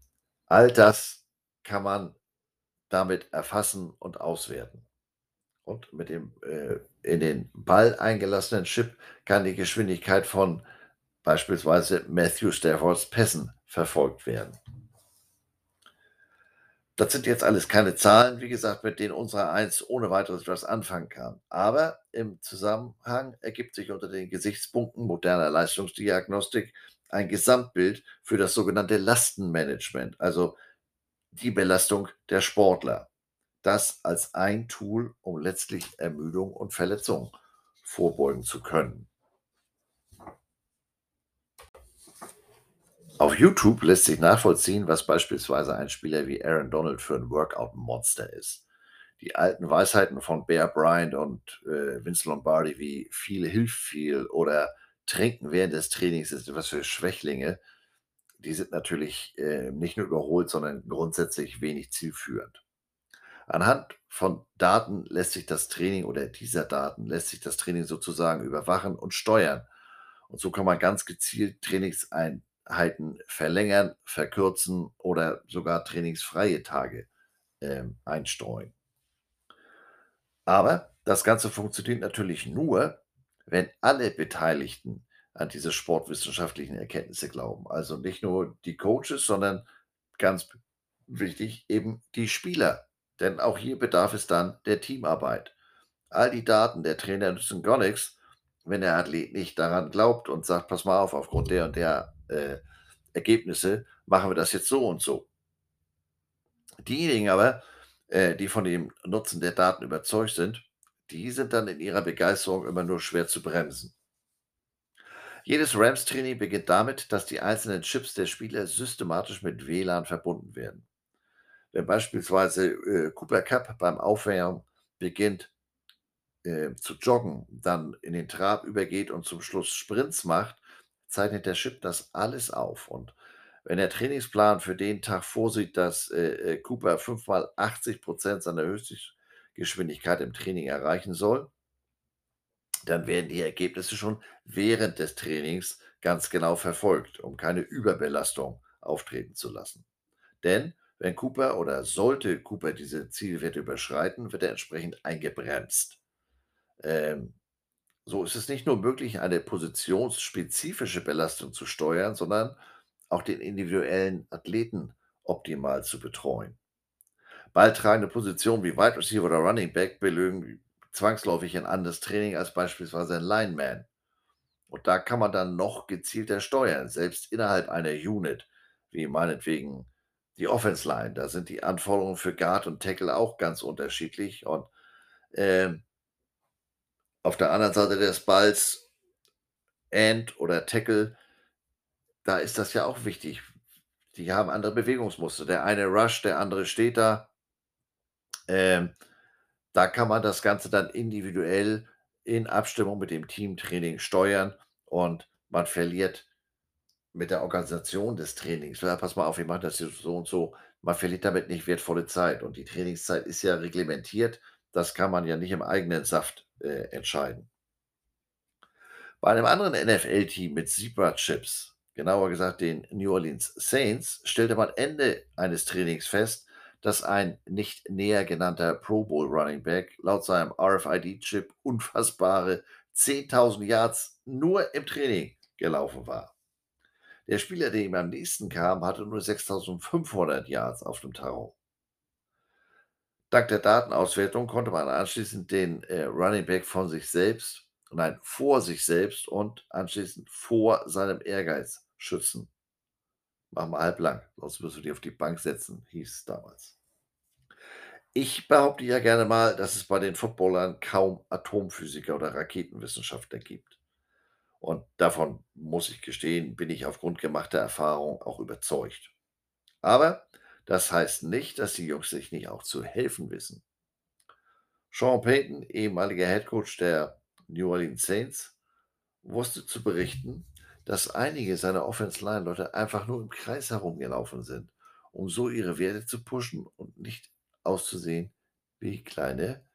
all das kann man damit erfassen und auswerten. Und mit dem äh, in den Ball eingelassenen Chip kann die Geschwindigkeit von beispielsweise Matthew Staffords Pässen verfolgt werden. Das sind jetzt alles keine Zahlen, wie gesagt, mit denen unserer Eins ohne weiteres etwas anfangen kann. Aber im Zusammenhang ergibt sich unter den Gesichtspunkten moderner Leistungsdiagnostik ein Gesamtbild für das sogenannte Lastenmanagement, also die Belastung der Sportler. Das als ein Tool, um letztlich Ermüdung und Verletzung vorbeugen zu können. Auf YouTube lässt sich nachvollziehen, was beispielsweise ein Spieler wie Aaron Donald für ein Workout-Monster ist. Die alten Weisheiten von Bear Bryant und äh, Vince Lombardi wie viel hilft viel oder Trinken während des Trainings ist etwas für Schwächlinge, die sind natürlich äh, nicht nur überholt, sondern grundsätzlich wenig zielführend. Anhand von Daten lässt sich das Training oder dieser Daten lässt sich das Training sozusagen überwachen und steuern. Und so kann man ganz gezielt Trainingseinheiten Einheiten verlängern, verkürzen oder sogar trainingsfreie Tage ähm, einstreuen. Aber das Ganze funktioniert natürlich nur, wenn alle Beteiligten an diese sportwissenschaftlichen Erkenntnisse glauben. Also nicht nur die Coaches, sondern ganz wichtig eben die Spieler. Denn auch hier bedarf es dann der Teamarbeit. All die Daten der Trainer nützen gar nichts, wenn der Athlet nicht daran glaubt und sagt, pass mal auf, aufgrund der und der äh, Ergebnisse machen wir das jetzt so und so. Diejenigen aber, äh, die von dem Nutzen der Daten überzeugt sind, die sind dann in ihrer Begeisterung immer nur schwer zu bremsen. Jedes Rams-Training beginnt damit, dass die einzelnen Chips der Spieler systematisch mit WLAN verbunden werden. Wenn beispielsweise äh, Cooper Cup beim Aufwärmen beginnt äh, zu joggen, dann in den Trab übergeht und zum Schluss Sprints macht, zeichnet der Chip das alles auf. Und wenn der Trainingsplan für den Tag vorsieht, dass äh, äh Cooper fünfmal 80 Prozent seiner Höchstgeschwindigkeit im Training erreichen soll, dann werden die Ergebnisse schon während des Trainings ganz genau verfolgt, um keine Überbelastung auftreten zu lassen. Denn wenn Cooper oder sollte Cooper diese Zielwerte überschreiten, wird er entsprechend eingebremst. Ähm, so ist es nicht nur möglich, eine positionsspezifische Belastung zu steuern, sondern auch den individuellen Athleten optimal zu betreuen. Balltragende Positionen wie Wide Receiver oder Running Back belügen zwangsläufig ein anderes Training als beispielsweise ein Lineman. Und da kann man dann noch gezielter steuern, selbst innerhalb einer Unit, wie meinetwegen die Offense Line. Da sind die Anforderungen für Guard und Tackle auch ganz unterschiedlich. Und äh, auf der anderen Seite des Balls, End oder Tackle, da ist das ja auch wichtig. Die haben andere Bewegungsmuster. Der eine rush, der andere steht da. Ähm, da kann man das Ganze dann individuell in Abstimmung mit dem Teamtraining steuern und man verliert mit der Organisation des Trainings. Ja, pass mal auf, wir machen das so und so. Man verliert damit nicht wertvolle Zeit. Und die Trainingszeit ist ja reglementiert. Das kann man ja nicht im eigenen Saft äh, entscheiden. Bei einem anderen NFL-Team mit Zebra-Chips, genauer gesagt den New Orleans Saints, stellte man Ende eines Trainings fest, dass ein nicht näher genannter Pro Bowl Running Back laut seinem RFID-Chip unfassbare 10.000 Yards nur im Training gelaufen war. Der Spieler, der ihm am nächsten kam, hatte nur 6.500 Yards auf dem Tacho. Dank der Datenauswertung konnte man anschließend den äh, Running Back von sich selbst, nein, vor sich selbst und anschließend vor seinem Ehrgeiz schützen. Mach mal halblang, sonst wirst du dich auf die Bank setzen, hieß es damals. Ich behaupte ja gerne mal, dass es bei den Footballern kaum Atomphysiker oder Raketenwissenschaftler gibt. Und davon muss ich gestehen, bin ich aufgrund gemachter Erfahrung auch überzeugt. Aber das heißt nicht, dass die Jungs sich nicht auch zu helfen wissen. Sean Payton, ehemaliger Headcoach der New Orleans Saints, wusste zu berichten, dass einige seiner Offense Line Leute einfach nur im Kreis herumgelaufen sind, um so ihre Werte zu pushen und nicht auszusehen wie kleine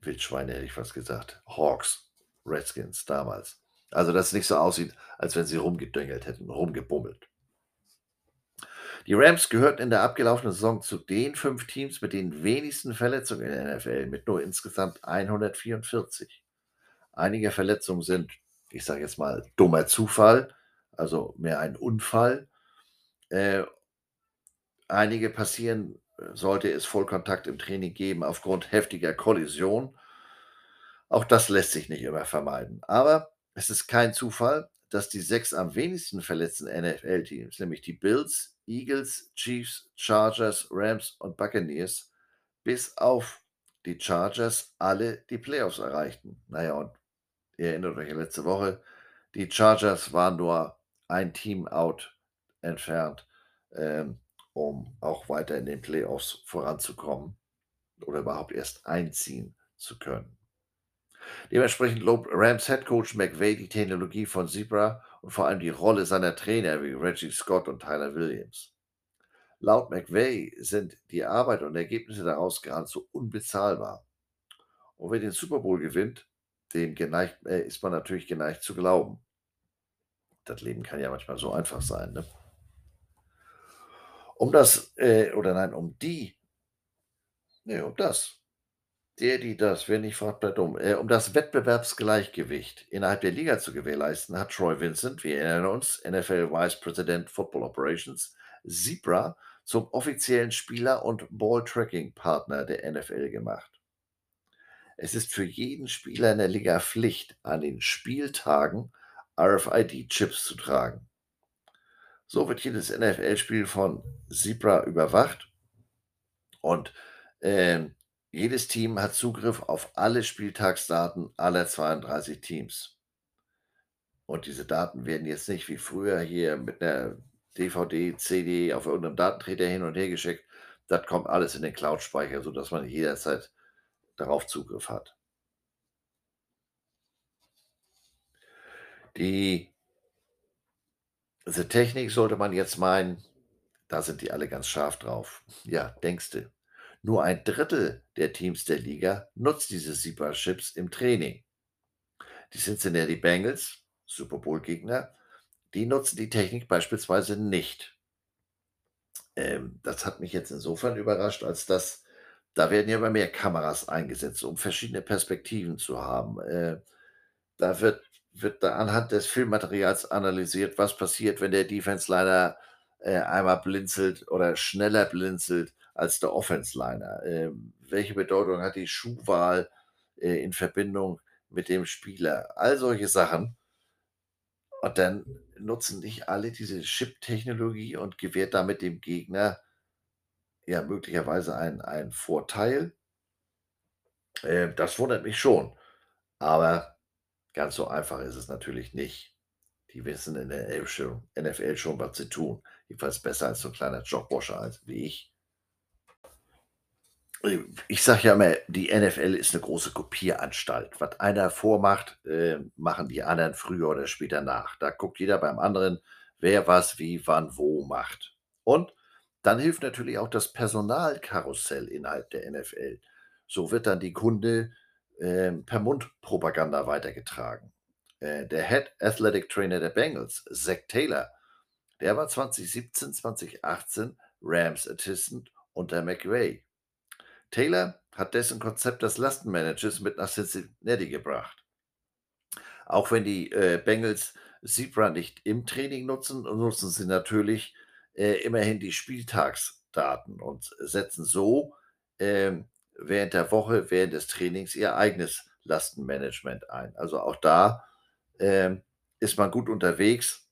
Wildschweine, hätte ich fast gesagt. Hawks, Redskins damals. Also, dass es nicht so aussieht, als wenn sie rumgedüngelt hätten, rumgebummelt. Die Rams gehörten in der abgelaufenen Saison zu den fünf Teams mit den wenigsten Verletzungen in der NFL, mit nur insgesamt 144. Einige Verletzungen sind ich sage jetzt mal, dummer Zufall, also mehr ein Unfall. Äh, einige passieren, sollte es Vollkontakt im Training geben, aufgrund heftiger Kollision. Auch das lässt sich nicht immer vermeiden. Aber es ist kein Zufall, dass die sechs am wenigsten verletzten NFL-Teams, nämlich die Bills, Eagles, Chiefs, Chargers, Rams und Buccaneers, bis auf die Chargers alle die Playoffs erreichten. Naja, und Ihr erinnert euch letzte Woche, die Chargers waren nur ein Team-Out entfernt, ähm, um auch weiter in den Playoffs voranzukommen oder überhaupt erst einziehen zu können. Dementsprechend lobt Rams Head Coach McVay die Technologie von Zebra und vor allem die Rolle seiner Trainer wie Reggie Scott und Tyler Williams. Laut McVay sind die Arbeit und Ergebnisse daraus geradezu unbezahlbar. Und wer den Super Bowl gewinnt, dem geneigt, äh, ist man natürlich geneigt zu glauben. Das Leben kann ja manchmal so einfach sein. Ne? Um das, äh, oder nein, um die, ne, um das, der, die das, wer nicht fragt, bleibt dumm, äh, um das Wettbewerbsgleichgewicht innerhalb der Liga zu gewährleisten, hat Troy Vincent, wir erinnern uns, NFL Vice President Football Operations, Zebra zum offiziellen Spieler- und Ball-Tracking-Partner der NFL gemacht. Es ist für jeden Spieler in der Liga Pflicht, an den Spieltagen RFID-Chips zu tragen. So wird jedes NFL-Spiel von Zebra überwacht und äh, jedes Team hat Zugriff auf alle Spieltagsdaten aller 32 Teams. Und diese Daten werden jetzt nicht wie früher hier mit 'ner DVD, CD auf irgendeinem Datenträger hin und her geschickt. Das kommt alles in den Cloudspeicher, sodass man jederzeit darauf Zugriff hat. Die diese Technik sollte man jetzt meinen, da sind die alle ganz scharf drauf. Ja, denkste. Nur ein Drittel der Teams der Liga nutzt diese Zebra-Chips im Training. Die Cincinnati Bengals, Super Bowl-Gegner, die nutzen die Technik beispielsweise nicht. Ähm, das hat mich jetzt insofern überrascht, als dass da werden ja immer mehr Kameras eingesetzt, um verschiedene Perspektiven zu haben. Äh, da wird wird da anhand des Filmmaterials analysiert, was passiert, wenn der Defense-Liner, äh, einmal blinzelt oder schneller blinzelt als der Offense-Liner. Ähm, welche Bedeutung hat die Schuhwahl, äh, in Verbindung mit dem Spieler? All solche Sachen. Und dann nutzen nicht alle diese Chip-Technologie und gewährt damit dem Gegner ja möglicherweise einen einen Vorteil. Äh, das wundert mich schon. Aber ganz so einfach ist es natürlich nicht. Die wissen in der NFL schon was sie tun. Jedenfalls besser als so 'n kleiner Jobwasher als wie ich. Äh, ich sage ja immer, die NFL ist 'ne große Kopieranstalt. Was einer vormacht, äh, machen die anderen früher oder später nach. Da guckt jeder beim anderen, wer was, wie, wann, wo macht. Und dann hilft natürlich auch das Personalkarussell innerhalb der NFL. So wird dann die Kunde, ähm, per Mundpropaganda weitergetragen. Äh, der Head Athletic Trainer der Bengals, Zac Taylor, der war 2017, 2018 Rams Assistant unter McVay. Taylor hat dessen Konzept des Lastenmanagers mit nach Cincinnati gebracht. Auch wenn die, äh, Bengals Zebra nicht im Training nutzen, nutzen sie natürlich, äh, immerhin die Spieltagsdaten und setzen so, ähm, während der Woche, während des Trainings ihr eigenes Lastenmanagement ein. Also auch da, ähm, ist man gut unterwegs.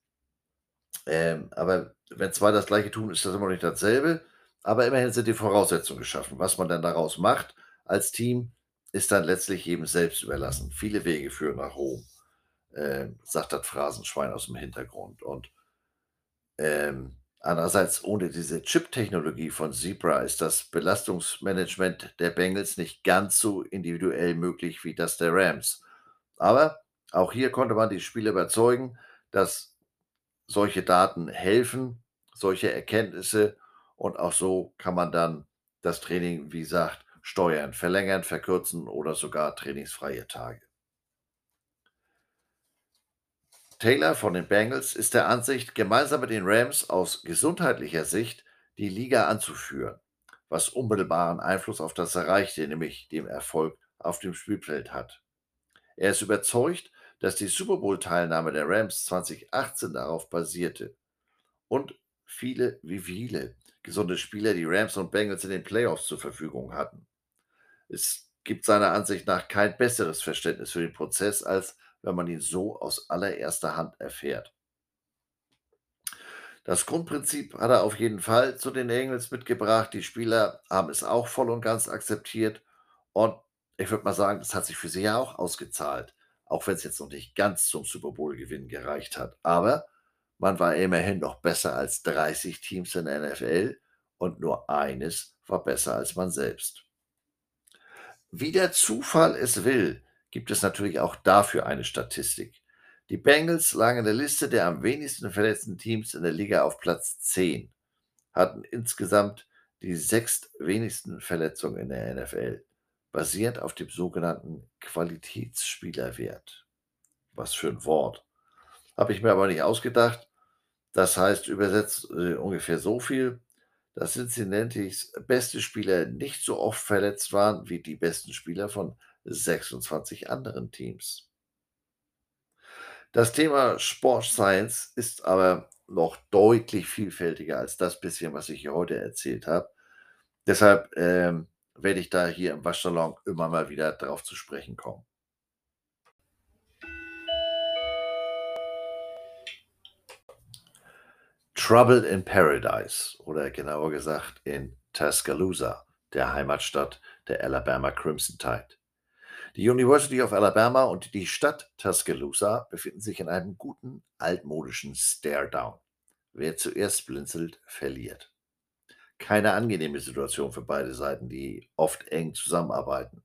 Ähm, aber wenn 2 das Gleiche tun, ist das immer noch nicht dasselbe. Aber immerhin sind die Voraussetzungen geschaffen. Was man dann daraus macht als Team, ist dann letztlich jedem selbst überlassen. Viele Wege führen nach Rom, ähm, sagt das Phrasenschwein aus dem Hintergrund. Und ähm, andererseits, ohne diese Chip-Technologie von Zebra ist das Belastungsmanagement der Bengals nicht ganz so individuell möglich wie das der Rams. Aber auch hier konnte man die Spieler überzeugen, dass solche Daten helfen, solche Erkenntnisse und auch so kann man dann das Training, wie gesagt, steuern, verlängern, verkürzen oder sogar trainingsfreie Tage. Taylor von den Bengals ist der Ansicht, gemeinsam mit den Rams aus gesundheitlicher Sicht die Liga anzuführen, was unmittelbaren Einfluss auf das Erreichte, nämlich dem Erfolg auf dem Spielfeld hat. Er ist überzeugt, dass die Super Bowl-Teilnahme der Rams 2018 darauf basierte und viele wie viele gesunde Spieler die Rams und Bengals in den Playoffs zur Verfügung hatten. Es gibt seiner Ansicht nach kein besseres Verständnis für den Prozess, als wenn man ihn so aus allererster Hand erfährt. Das Grundprinzip hat er auf jeden Fall zu den Bengals mitgebracht. Die Spieler haben es auch voll und ganz akzeptiert und ich würde mal sagen, das hat sich für sie ja auch ausgezahlt, auch wenn's jetzt noch nicht ganz zum Super Bowl-Gewinn gereicht hat. Aber man war immerhin noch besser als 30 Teams in der NFL und nur eines war besser als man selbst. Wie der Zufall es will, gibt es natürlich auch dafür eine Statistik. Die Bengals lagen in der Liste der am wenigsten verletzten Teams in der Liga auf Platz 10, hatten insgesamt die sechstwenigsten Verletzungen in der NFL, basierend auf dem sogenannten Qualitätsspielerwert. Was für 'n Wort. Habe ich mir aber nicht ausgedacht. Das heißt übersetzt, äh, ungefähr so viel, dass Cincinnatis beste Spieler nicht so oft verletzt waren wie die besten Spieler von 26 anderen Teams. Das Thema Sport Science ist aber noch deutlich vielfältiger als das bisschen, was ich hier heute erzählt habe. Deshalb, ähm, werde ich da hier im Waschsalon immer mal wieder drauf zu sprechen kommen. Trouble in Paradise oder genauer gesagt in Tuscaloosa, der Heimatstadt der Alabama Crimson Tide. Die University of Alabama und die Stadt Tuscaloosa befinden sich in einem guten altmodischen Stare-Down. Wer zuerst blinzelt, verliert. Keine angenehme Situation für beide Seiten, die oft eng zusammenarbeiten.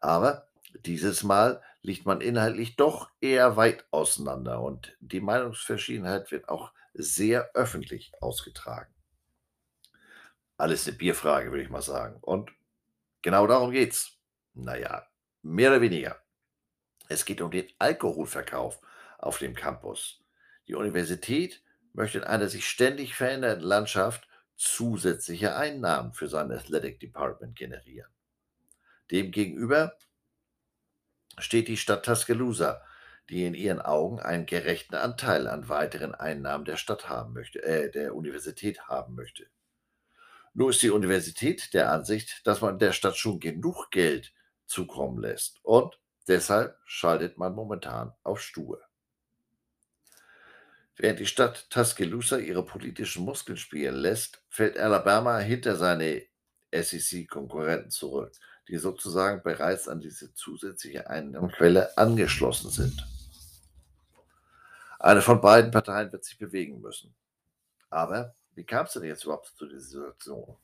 Aber dieses Mal liegt man inhaltlich doch eher weit auseinander und die Meinungsverschiedenheit wird auch sehr öffentlich ausgetragen. Alles eine Bierfrage, würde ich mal sagen. Und genau darum geht's. Naja, mehr oder weniger. Es geht um den Alkoholverkauf auf dem Campus. Die Universität möchte in einer sich ständig verändernden Landschaft zusätzliche Einnahmen für sein Athletic Department generieren. Demgegenüber steht die Stadt Tuscaloosa, die in ihren Augen einen gerechten Anteil an weiteren Einnahmen der Stadt haben möchte, äh, der Universität haben möchte. Nur ist die Universität der Ansicht, dass man der Stadt schon genug Geld zukommen lässt und deshalb schaltet man momentan auf Stur. Während die Stadt Tuscaloosa ihre politischen Muskeln spielen lässt, fällt Alabama hinter seine SEC-Konkurrenten zurück, die sozusagen bereits an diese zusätzliche Einnahmequelle angeschlossen sind. Eine von beiden Parteien wird sich bewegen müssen. Aber wie kam es denn jetzt überhaupt zu dieser Situation?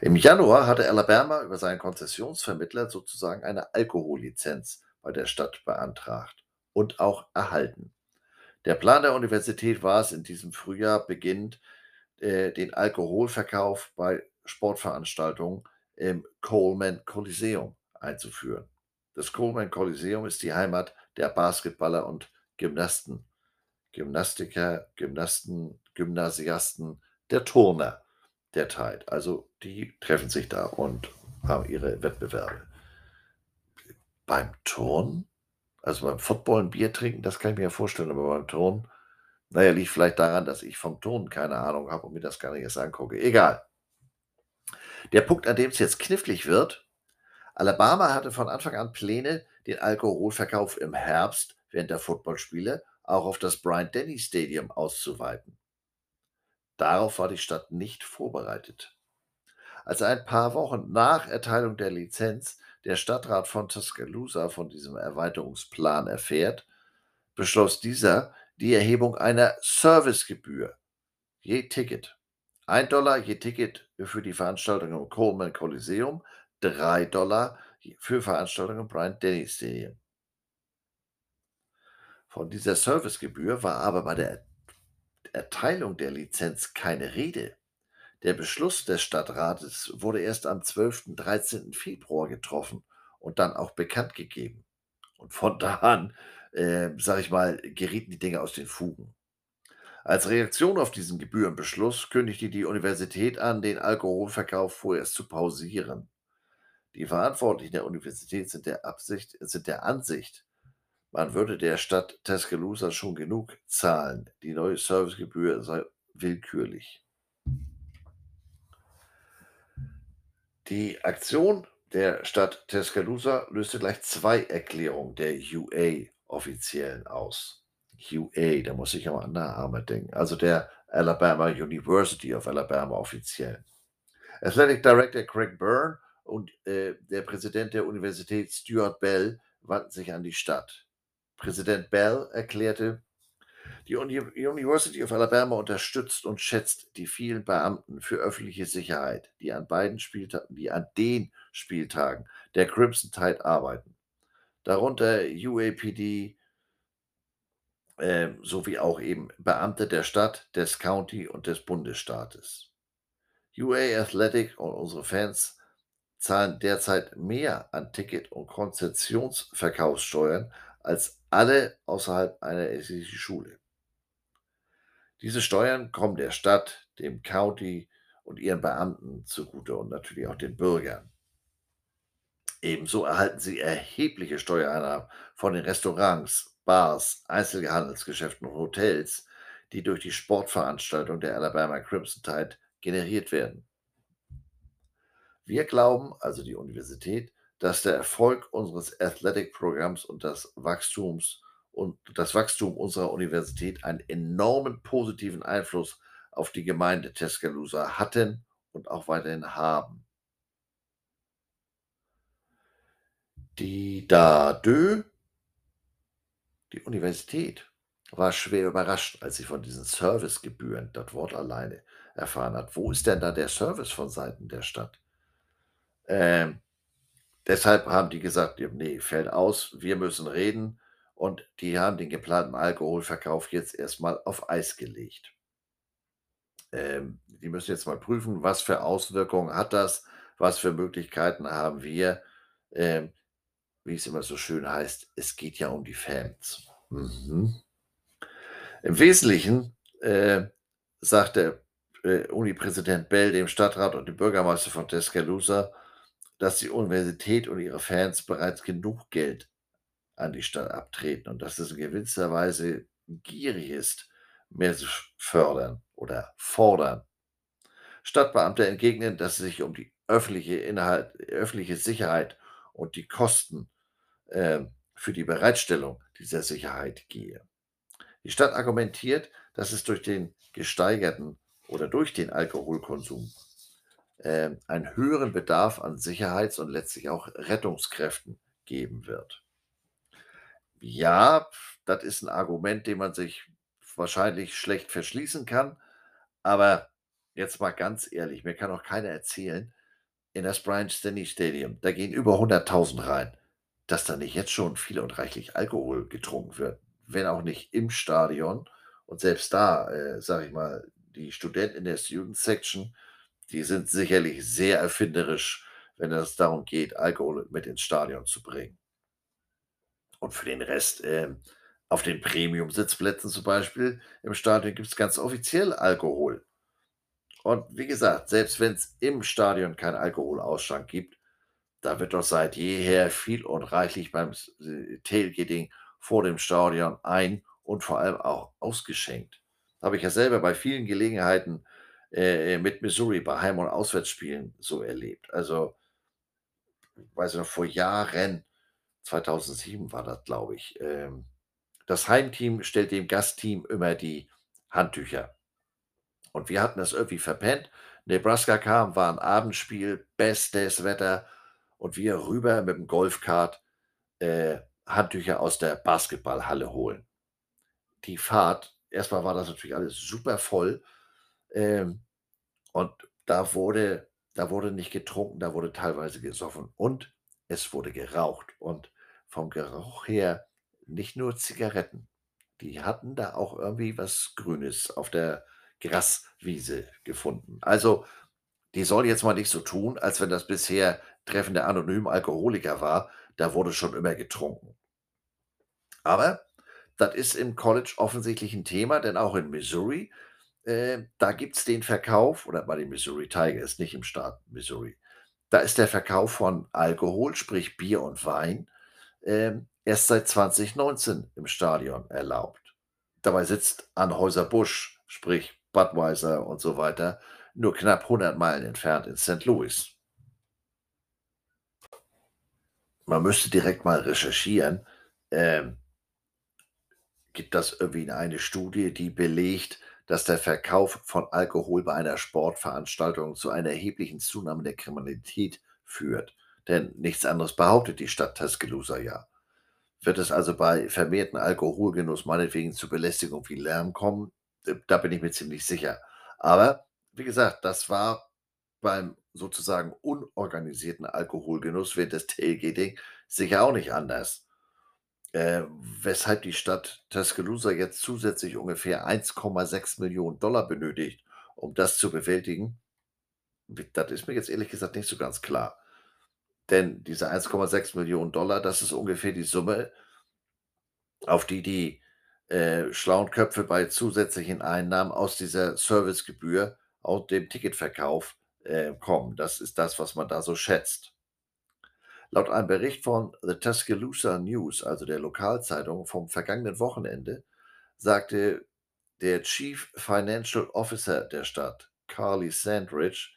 Im Januar hatte Alabama über seinen Konzessionsvermittler sozusagen eine Alkohollizenz bei der Stadt beantragt und auch erhalten. Der Plan der Universität war es in diesem Frühjahr beginnend, äh, den Alkoholverkauf bei Sportveranstaltungen im Coleman Coliseum einzuführen. Das Coleman Coliseum ist die Heimat der Basketballer und Gymnasten, Gymnastiker, Gymnasten, Gymnasiasten, der Turner der Zeit. Also die treffen sich da und haben ihre Wettbewerbe. Beim Turnen, also beim Football ein Bier trinken, das kann ich mir ja vorstellen, aber beim Turnen, naja, liegt vielleicht daran, dass ich vom Turnen keine Ahnung habe und mir das gar nicht erst angucke. Egal. Der Punkt, an dem es jetzt knifflig wird, Alabama hatte von Anfang an Pläne, den Alkoholverkauf im Herbst während der Footballspiele auch auf das Bryant Denny Stadium auszuweiten. Darauf war die Stadt nicht vorbereitet. Als ein paar Wochen nach Erteilung der Lizenz der Stadtrat von Tuscaloosa von diesem Erweiterungsplan erfährt, beschloss dieser die Erhebung einer Servicegebühr je Ticket. Ein Dollar je Ticket für die Veranstaltung im Coleman Coliseum, drei Dollar für Veranstaltungen im Bryant Denny Stadium. Von dieser Servicegebühr war aber bei der Erteilung der Lizenz keine Rede. Der Beschluss des Stadtrates wurde erst am 12. und 13. Februar getroffen und dann auch bekannt gegeben. Und von da an, äh, sage ich mal, gerieten die Dinge aus den Fugen. Als Reaktion auf diesen Gebührenbeschluss kündigte die Universität an, den Alkoholverkauf vorerst zu pausieren. Die Verantwortlichen der Universität sind der, Absicht, sind der Ansicht, man würde der Stadt Tuscaloosa schon genug zahlen. Die neue Servicegebühr sei willkürlich. Die Aktion der Stadt Tuscaloosa löste gleich zwei Erklärungen der UA-Offiziellen aus. UA, da muss ich aber an Nachahmer denken, also der Alabama University of Alabama Offiziellen. Athletic Director Craig Byrne und äh, der Präsident der Universität Stuart Bell wandten sich an die Stadt. Präsident Bell erklärte, die University of Alabama unterstützt und schätzt die vielen Beamten für öffentliche Sicherheit, die an beiden Spieltagen, die an den Spieltagen der Crimson Tide arbeiten. Darunter UAPD äh, sowie auch eben Beamte der Stadt, des County und des Bundesstaates. UA Athletic und unsere Fans zahlen derzeit mehr an Ticket- und Konzessionsverkaufssteuern als alle außerhalb einer esthetischen Schule. Diese Steuern kommen der Stadt, dem County und ihren Beamten zugute und natürlich auch den Bürgern. Ebenso erhalten sie erhebliche Steuereinnahmen von den Restaurants, Bars, Einzelhandelsgeschäften und Hotels, die durch die Sportveranstaltung der Alabama Crimson Tide generiert werden. Wir glauben, also die Universität, dass der Erfolg unseres Athletic-Programms und das Wachstums und das Wachstum unserer Universität einen enormen positiven Einfluss auf die Gemeinde Tuscaloosa hatten und auch weiterhin haben. Die DADÖ die Universität war schwer überrascht, als sie von diesen Servicegebühren, das Wort alleine, erfahren hat. Wo ist denn da der Service von Seiten der Stadt? Ähm, deshalb haben die gesagt: „Ja, ne, fällt aus, wir müssen reden“, und die haben den geplanten Alkoholverkauf jetzt erst mal auf Eis gelegt. Ähm, die müssen jetzt mal prüfen, was für Auswirkungen hat das? Was für Möglichkeiten haben wir? Ähm, wie es immer so schön heißt: „Es geht ja um die Fans.“ Mhm. Im Wesentlichen, äh, sagte, äh, Uni-Präsident Bell dem Stadtrat und dem Bürgermeister von Tuscaloosa, dass die Universität und ihre Fans bereits genug Geld an die Stadt abtreten und dass es in gewisser Weise gierig ist, mehr zu fördern oder fordern. Stadtbeamte entgegnen, dass es sich um die öffentliche Inhalt öffentliche Sicherheit und die Kosten, ähm, für die Bereitstellung dieser Sicherheit gehe. Die Stadt argumentiert, dass es durch den gesteigerten oder durch den Alkoholkonsum, ähm, einen höheren Bedarf an Sicherheits und letztlich auch Rettungskräften geben wird. Ja, das ist 'n Argument, dem man sich wahrscheinlich schlecht verschließen kann, aber jetzt mal ganz ehrlich, mir kann doch keiner erzählen, in das Bryant-Denny-Stadium, da gehen über 100.000 rein, dass da nicht jetzt schon viel und reichlich Alkohol getrunken wird, wenn auch nicht im Stadion. Und selbst da, äh, sage ich mal, die Studenten in der Student Section, die sind sicherlich sehr erfinderisch, wenn es darum geht, Alkohol mit ins Stadion zu bringen. Und für den Rest, ähm, auf den Premium-Sitzplätzen zum Beispiel im Stadion gibt's ganz offiziell Alkohol. Und wie gesagt, selbst wenn's im Stadion keinen Alkoholausschank gibt, da wird doch seit jeher viel und reichlich beim äh, Tailgating vor dem Stadion ein und vor allem auch ausgeschenkt. Habe ich ja selber bei vielen Gelegenheiten, äh, mit Missouri bei Heim und Auswärtsspielen so erlebt. Also weiß ich noch vor Jahren, 2007 war das, glaube ich, ähm, das Heimteam stellt dem Gastteam immer die Handtücher. Und wir hatten das irgendwie verpennt. Nebraska kam, war 'n Abendspiel, bestes Wetter und wir rüber mit'm Golfkart, äh, Handtücher aus der Basketballhalle holen. Die Fahrt erst mal war das natürlich alles super voll, ähm, und da wurde da wurde nicht getrunken, da wurde teilweise gesoffen und es wurde geraucht und vom Geruch her nicht nur Zigaretten. Die hatten da auch irgendwie was Grünes auf der Graswiese gefunden. Also, die sollen jetzt mal nicht so tun, als wenn das bisher Treffen der anonymen Alkoholiker war. Da wurde schon immer getrunken. Aber das ist im College offensichtlich 'n Thema, denn auch in Missouri, äh, da gibt's den Verkauf oder bei den Missouri Tigers, nicht im Staat Missouri. Da ist der Verkauf von Alkohol, sprich Bier und Wein, ähm, erst seit 2019 im Stadion erlaubt. Dabei sitzt Anheuser-Busch, sprich Budweiser und so weiter, nur knapp 100 Meilen entfernt in St. Louis. Man müsste direkt mal recherchieren, ähm gibt das irgendwie eine Studie, die belegt, dass der Verkauf von Alkohol bei einer Sportveranstaltung zu einer erheblichen Zunahme der Kriminalität führt? Denn nichts anderes behauptet die Stadt Tuscaloosa ja. Wird es also bei vermehrten Alkoholgenuss meinetwegen zu Belästigung wie Lärm kommen? D da bin ich mir ziemlich sicher. Aber wie gesagt, das war beim sozusagen unorganisierten Alkoholgenuss während des Tailgating sicher auch nicht anders. Äh, weshalb die Stadt Tuscaloosa jetzt zusätzlich ungefähr 1,6.000.000 $ benötigt, um das zu bewältigen. Das ist mir jetzt ehrlich gesagt nicht so ganz klar. Denn diese 1,6.000.000 $, das ist ungefähr die Summe auf die die, äh, schlauen Köpfe bei zusätzlichen Einnahmen aus dieser Servicegebühr und dem Ticketverkauf, äh, kommen. Das ist das, was man da so schätzt. Laut einem Bericht von The Tuscaloosa News, also der Lokalzeitung vom vergangenen Wochenende, sagte der Chief Financial Officer der Stadt, Carly Sandridge: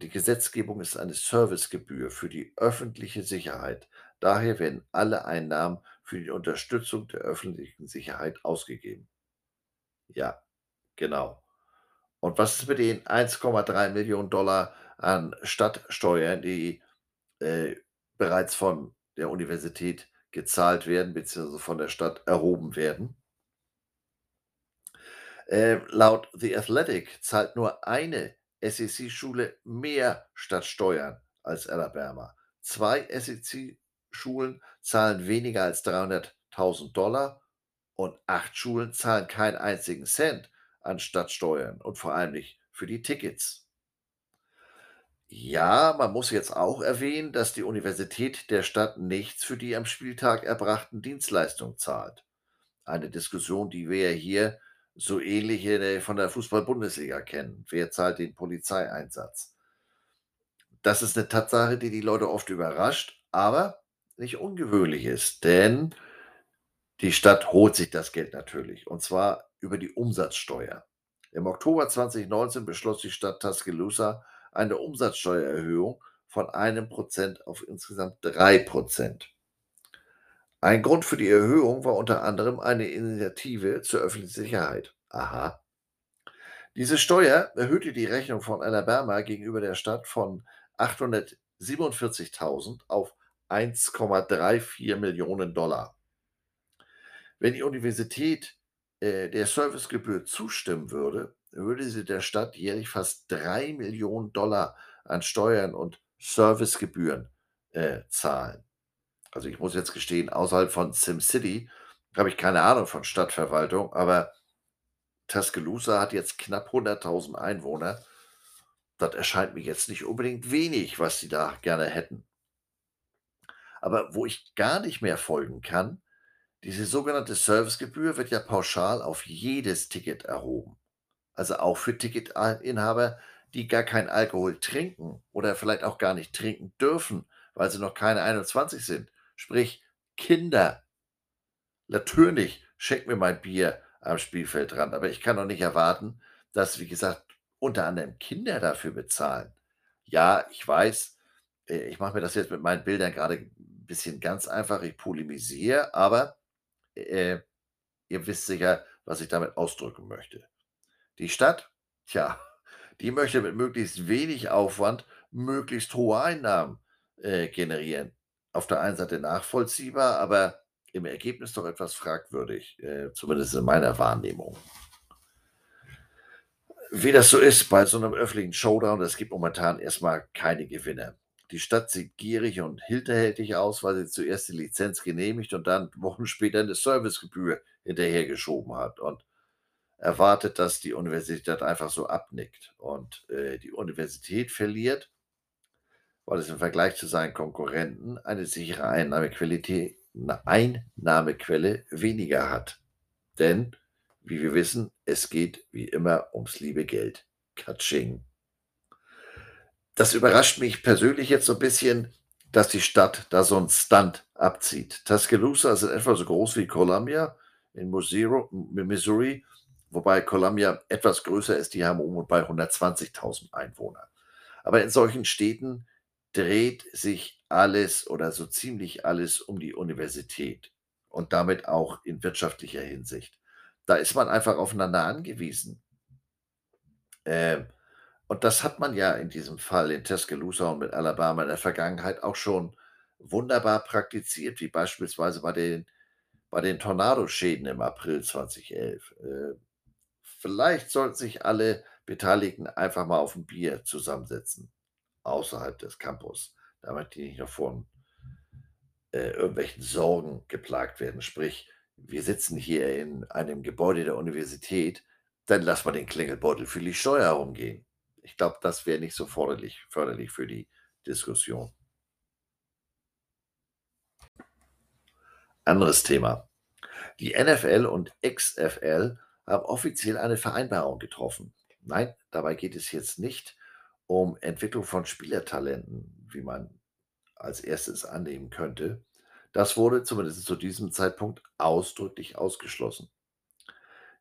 „Die Gesetzgebung ist eine Servicegebühr für die öffentliche Sicherheit. Daher werden alle Einnahmen für die Unterstützung der öffentlichen Sicherheit ausgegeben.“ Ja, genau. Und was ist mit den 1,3.000.000 $ an Stadtsteuern, die, äh, bereits von der Universität gezahlt werden beziehungsweise von der Stadt erhoben werden. Äh, laut The Athletic zahlt nur eine SEC-Schule mehr Stadtsteuern als Alabama. Zwei SEC-Schulen zahlen weniger als 300.000 Dollar und acht Schulen zahlen keinen einzigen Cent an Stadtsteuern und vor allem nicht für die Tickets. Ja, man muss jetzt auch erwähnen, dass die Universität der Stadt nichts für die am Spieltag erbrachten Dienstleistungen zahlt. Eine Diskussion, die wir ja hier so ähnlich in von der Fußball-Bundesliga kennen. Wer zahlt den Polizeieinsatz? Das ist eine Tatsache, die die Leute oft überrascht, aber nicht ungewöhnlich ist, denn die Stadt holt sich das Geld natürlich, und zwar über die Umsatzsteuer. Im Oktober 2019 beschloss die Stadt Tuscaloosa eine Umsatzsteuererhöhung von einem Prozent auf insgesamt drei Prozent. Ein Grund für die Erhöhung war unter anderem eine Initiative zur öffentlichen Sicherheit. Aha. Diese Steuer erhöhte die Rechnung von Alabama gegenüber der Stadt von 847.000 auf 1,34 Millionen Dollar. Wenn die Universität äh, der Servicegebühr zustimmen würde, würde sie der Stadt jährlich fast 3 Millionen Dollar an Steuern und Servicegebühren äh, zahlen. Also ich muss jetzt gestehen, außerhalb von SimCity habe ich keine Ahnung von Stadtverwaltung, aber Tuscaloosa hat jetzt knapp 100.000 Einwohner. Das erscheint mir jetzt nicht unbedingt wenig, was sie da gerne hätten. Aber wo ich gar nicht mehr folgen kann, diese sogenannte Servicegebühr wird ja pauschal auf jedes Ticket erhoben. Also auch für Ticketinhaber, die gar kein Alkohol trinken oder vielleicht auch gar nicht trinken dürfen, weil sie noch keine 21 sind. Sprich, Kinder. Natürlich schenkt mir mein Bier am Spielfeldrand, aber ich kann doch nicht erwarten, dass, wie gesagt, unter anderem Kinder dafür bezahlen. Ja, ich weiß, äh, ich mache mir das jetzt mit meinen Bildern gerade ein bisschen ganz einfach, ich polemisiere, aber äh, ihr wisst sicher, was ich damit ausdrücken möchte. Die Stadt, tja, die möchte mit möglichst wenig Aufwand möglichst hohe Einnahmen äh, generieren auf der einen Seite nachvollziehbar, aber im Ergebnis doch etwas fragwürdig, äh, zumindest in meiner Wahrnehmung. Wie das so ist bei so einem öffentlichen Showdown, es gibt momentan erstmal keine Gewinner. Die Stadt sieht gierig und hinterhältig aus, weil sie zuerst die Lizenz genehmigt und dann Wochen später eine Servicegebühr hinterhergeschoben hat und erwartet, dass die Universität einfach so abnickt. Und äh, die Universität verliert weil es im Vergleich zu seinen Konkurrenten eine sichere Einnahmequelle, Einnahmequelle weniger hat. Denn, wie wir wissen, es geht wie immer ums liebe Geld. Katsching. Das überrascht mich persönlich jetzt so ein bisschen, dass die Stadt da so einen Stunt abzieht. Tuscaloosa ist etwa so groß wie Columbia in Missouri, wobei Columbia etwas größer ist. Die haben um bei 120.000 Einwohner. Aber in solchen Städten dreht sich alles oder so ziemlich alles um die Universität und damit auch in wirtschaftlicher Hinsicht. Da ist man einfach aufeinander angewiesen. Ähm, und das hat man ja in diesem Fall in Tuscaloosa und mit Alabama in der Vergangenheit auch schon wunderbar praktiziert, wie beispielsweise bei den, bei den Tornadoschäden im April 2011. Äh, vielleicht sollten sich alle Beteiligten einfach mal auf ein Bier zusammensetzen außerhalb des Campus, damit die nicht noch von äh, irgendwelchen Sorgen geplagt werden. Sprich, wir sitzen hier in einem Gebäude der Universität, dann lass mal den Klingelbeutel für die Steuer herumgehen. Ich glaube, das wäre nicht so förderlich, förderlich für die Diskussion. Anderes Thema. Die NFL und XFL offiziell eine Vereinbarung getroffen. Nein, dabei geht es jetzt nicht um Entwicklung von Spielertalenten, wie man als erstes annehmen könnte. Das wurde zumindest zu diesem Zeitpunkt ausdrücklich ausgeschlossen.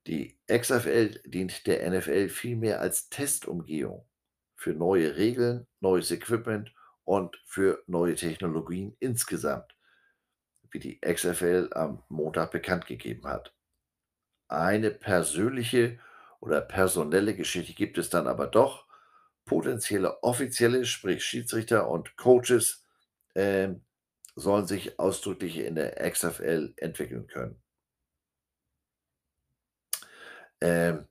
Die XFL dient der NFL vielmehr als Testumgehung für neue Regeln, neues Equipment und für neue Technologien insgesamt, wie die XFL am Montag bekannt gegeben hat. Eine persönliche oder personelle Geschichte gibt es dann aber doch, potenzielle Offizielle, sprich Schiedsrichter und Coaches, ähm, sollen sich ausdrücklich in der XFL entwickeln können. Ähm,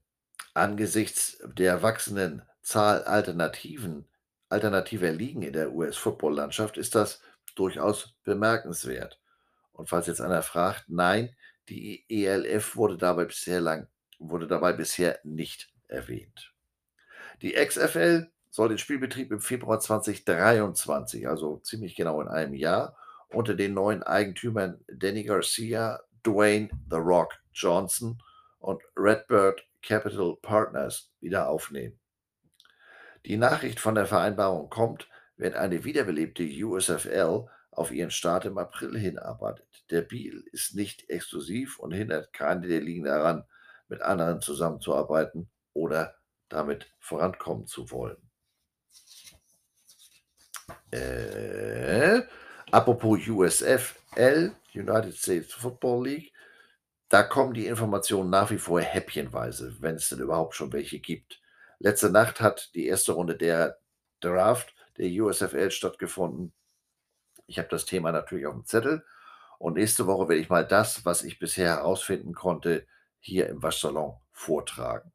angesichts der wachsenden Zahl Alternativen alternativer Ligen in der US-Football-Landschaft ist das durchaus bemerkenswert. Und falls jetzt einer fragt, nein, die ELF wurde dabei bisher lang wurde dabei bisher nicht erwähnt. Die XFL soll den Spielbetrieb im Februar 2023, also ziemlich genau in einem Jahr, unter den neuen Eigentümern Danny Garcia, Dwayne The Rock Johnson und Redbird Capital Partners wieder aufnehmen. Die Nachricht von der Vereinbarung kommt, wenn eine wiederbelebte USFL auf ihren Start im April hinarbeitet. Der Deal ist nicht exklusiv und hindert keine der Ligen daran, mit anderen zusammenzuarbeiten oder damit vorankommen zu wollen. Äh, apropos USFL, United States Football League, da kommen die Informationen nach wie vor häppchenweise, wenn es denn überhaupt schon welche gibt. Letzte Nacht hat die erste Runde der Draft der USFL stattgefunden. Ich habe das Thema natürlich auf dem Zettel und nächste Woche werde ich mal das, was ich bisher herausfinden konnte, hier im Waschsalon vortragen.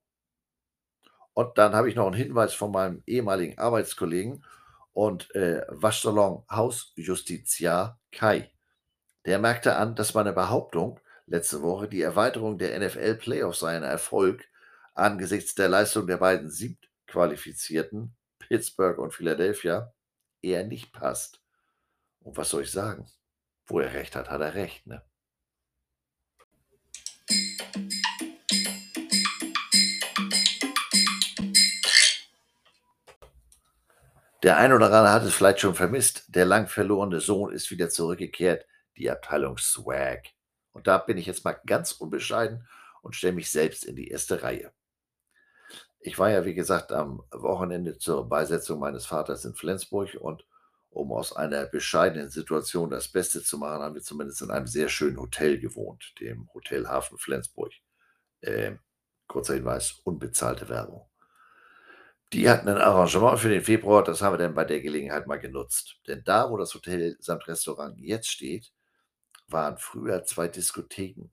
Und dann habe ich noch einen Hinweis von meinem ehemaligen Arbeitskollegen und äh, Waschsalon Hausjustiziar Kai. Der merkte an, dass meine Behauptung letzte Woche, die Erweiterung der NFL-Playoffs sei ein Erfolg angesichts der Leistung der beiden Siebtqualifizierten, Pittsburgh und Philadelphia, eher nicht passt. Und was soll ich sagen? Wo er recht hat, hat er recht, ne? Der ein oder andere hat es vielleicht schon vermisst. Der lang verlorene Sohn ist wieder zurückgekehrt, die Abteilung Swag. Und da bin ich jetzt mal ganz unbescheiden und stelle mich selbst in die erste Reihe. Ich war ja, wie gesagt, am Wochenende zur Beisetzung meines Vaters in Flensburg und um aus einer bescheidenen Situation das Beste zu machen, haben wir zumindest in einem sehr schönen Hotel gewohnt, dem Hotel Hafen Flensburg. Äh, kurzer Hinweis, unbezahlte Werbung. Die hatten ein Arrangement für den Februar, das haben wir dann bei der Gelegenheit mal genutzt. Denn da, wo das Hotel samt Restaurant jetzt steht, waren früher zwei Diskotheken.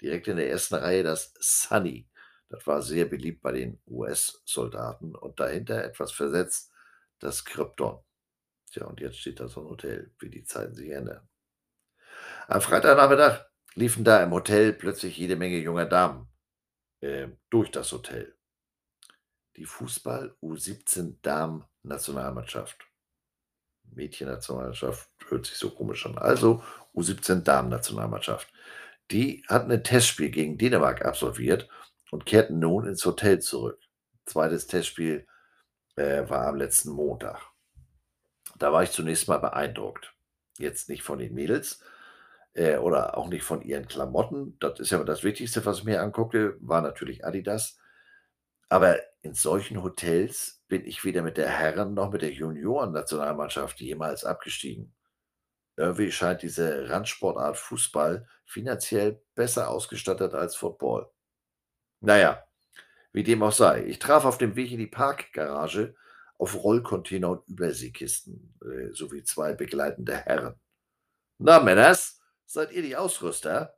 Direkt in der ersten Reihe das Sunny. Das war sehr beliebt bei den US-Soldaten. Und dahinter etwas versetzt das Krypton. Tja, und jetzt steht da so ein Hotel, wie die Zeiten sich ändern. Am Freitagnachmittag liefen da im Hotel plötzlich jede Menge junger Damen äh, durch das Hotel. Die Fußball U17 Damen Nationalmannschaft. Mädchennationalmannschaft hört sich so komisch an. Also U17 Damen-Nationalmannschaft. Die hatten ein Testspiel gegen Dänemark absolviert und kehrten nun ins Hotel zurück. Zweites Testspiel äh, war am letzten Montag. Da war ich zunächst mal beeindruckt. Jetzt nicht von den Mädels äh, oder auch nicht von ihren Klamotten. Das ist ja das Wichtigste, was ich mir anguckte, war natürlich Adidas. Aber in solchen Hotels bin ich weder mit der Herren noch mit der Junioren-Nationalmannschaft jemals abgestiegen. Irgendwie scheint diese Randsportart Fußball finanziell besser ausgestattet als Football. Naja, wie dem auch sei. Ich traf auf dem Weg in die Parkgarage auf Rollcontainer und Überseekisten äh, sowie zwei begleitende Herren. Na, Männers, seid ihr die Ausrüster?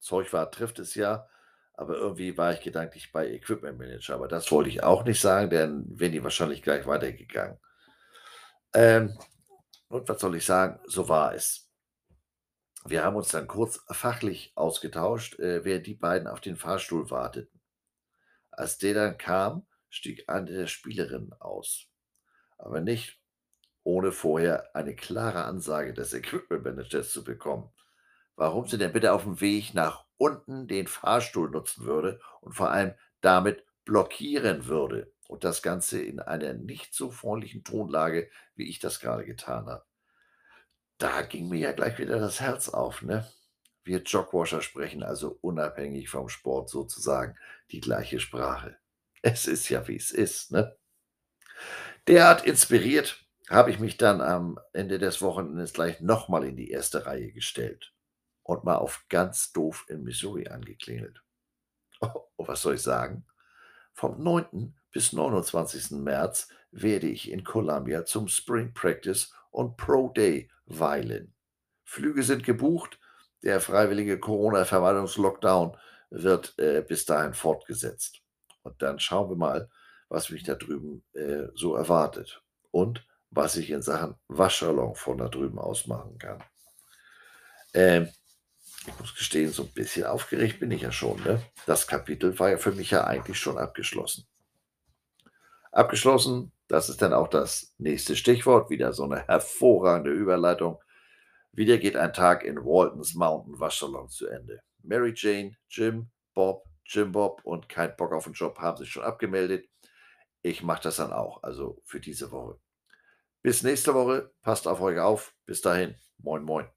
Zeugwart trifft es ja, aber irgendwie war ich gedanklich bei Equipment Manager. Aber das wollte ich auch nicht sagen, denn wären die wahrscheinlich gleich weitergegangen. Ähm, und was soll ich sagen? So war es. Wir haben uns dann kurz fachlich ausgetauscht, äh, wer die beiden auf den Fahrstuhl warteten. Als der dann kam, stieg eine der Spielerinnen aus. Aber nicht ohne vorher eine klare Ansage des Equipment Managers zu bekommen. Warum sie denn bitte auf dem Weg nach unten den Fahrstuhl nutzen würde und vor allem damit blockieren würde. Und das Ganze in einer nicht so freundlichen Tonlage, wie ich das gerade getan habe. Da ging mir ja gleich wieder das Herz auf, ne? Wir Jogwasher sprechen also unabhängig vom Sport sozusagen die gleiche Sprache. Es ist ja, wie es ist, ne? Derart inspiriert habe ich mich dann am Ende des Wochenendes gleich nochmal in die erste Reihe gestellt und mal auf ganz doof in Missouri angeklingelt. Oh, was soll ich sagen? Vom 9. bis 29. März werde ich in Columbia zum Spring Practice und Pro Day weilen. Flüge sind gebucht. Der freiwillige Corona-Vermeidungs-Lockdown wird äh, bis dahin fortgesetzt. Und dann schauen wir mal, was mich da drüben äh, so erwartet und was ich in Sachen Waschsalon von da drüben aus machen kann. Ähm, ich muss gestehen, so ein bisschen aufgeregt bin ich ja schon. Ne? Das Kapitel war ja für mich ja eigentlich schon abgeschlossen. Abgeschlossen, das ist dann auch das nächste Stichwort, wieder so eine hervorragende Überleitung. Wieder geht ein Tag in Waltons Mountain Waschsalon zu Ende. Mary Jane, Jim, Bob, Jim Bob und kein Bock auf den Job haben sich schon abgemeldet. Ich mache das dann auch, also für diese Woche. Bis nächste Woche, passt auf euch auf. Bis dahin, moin moin.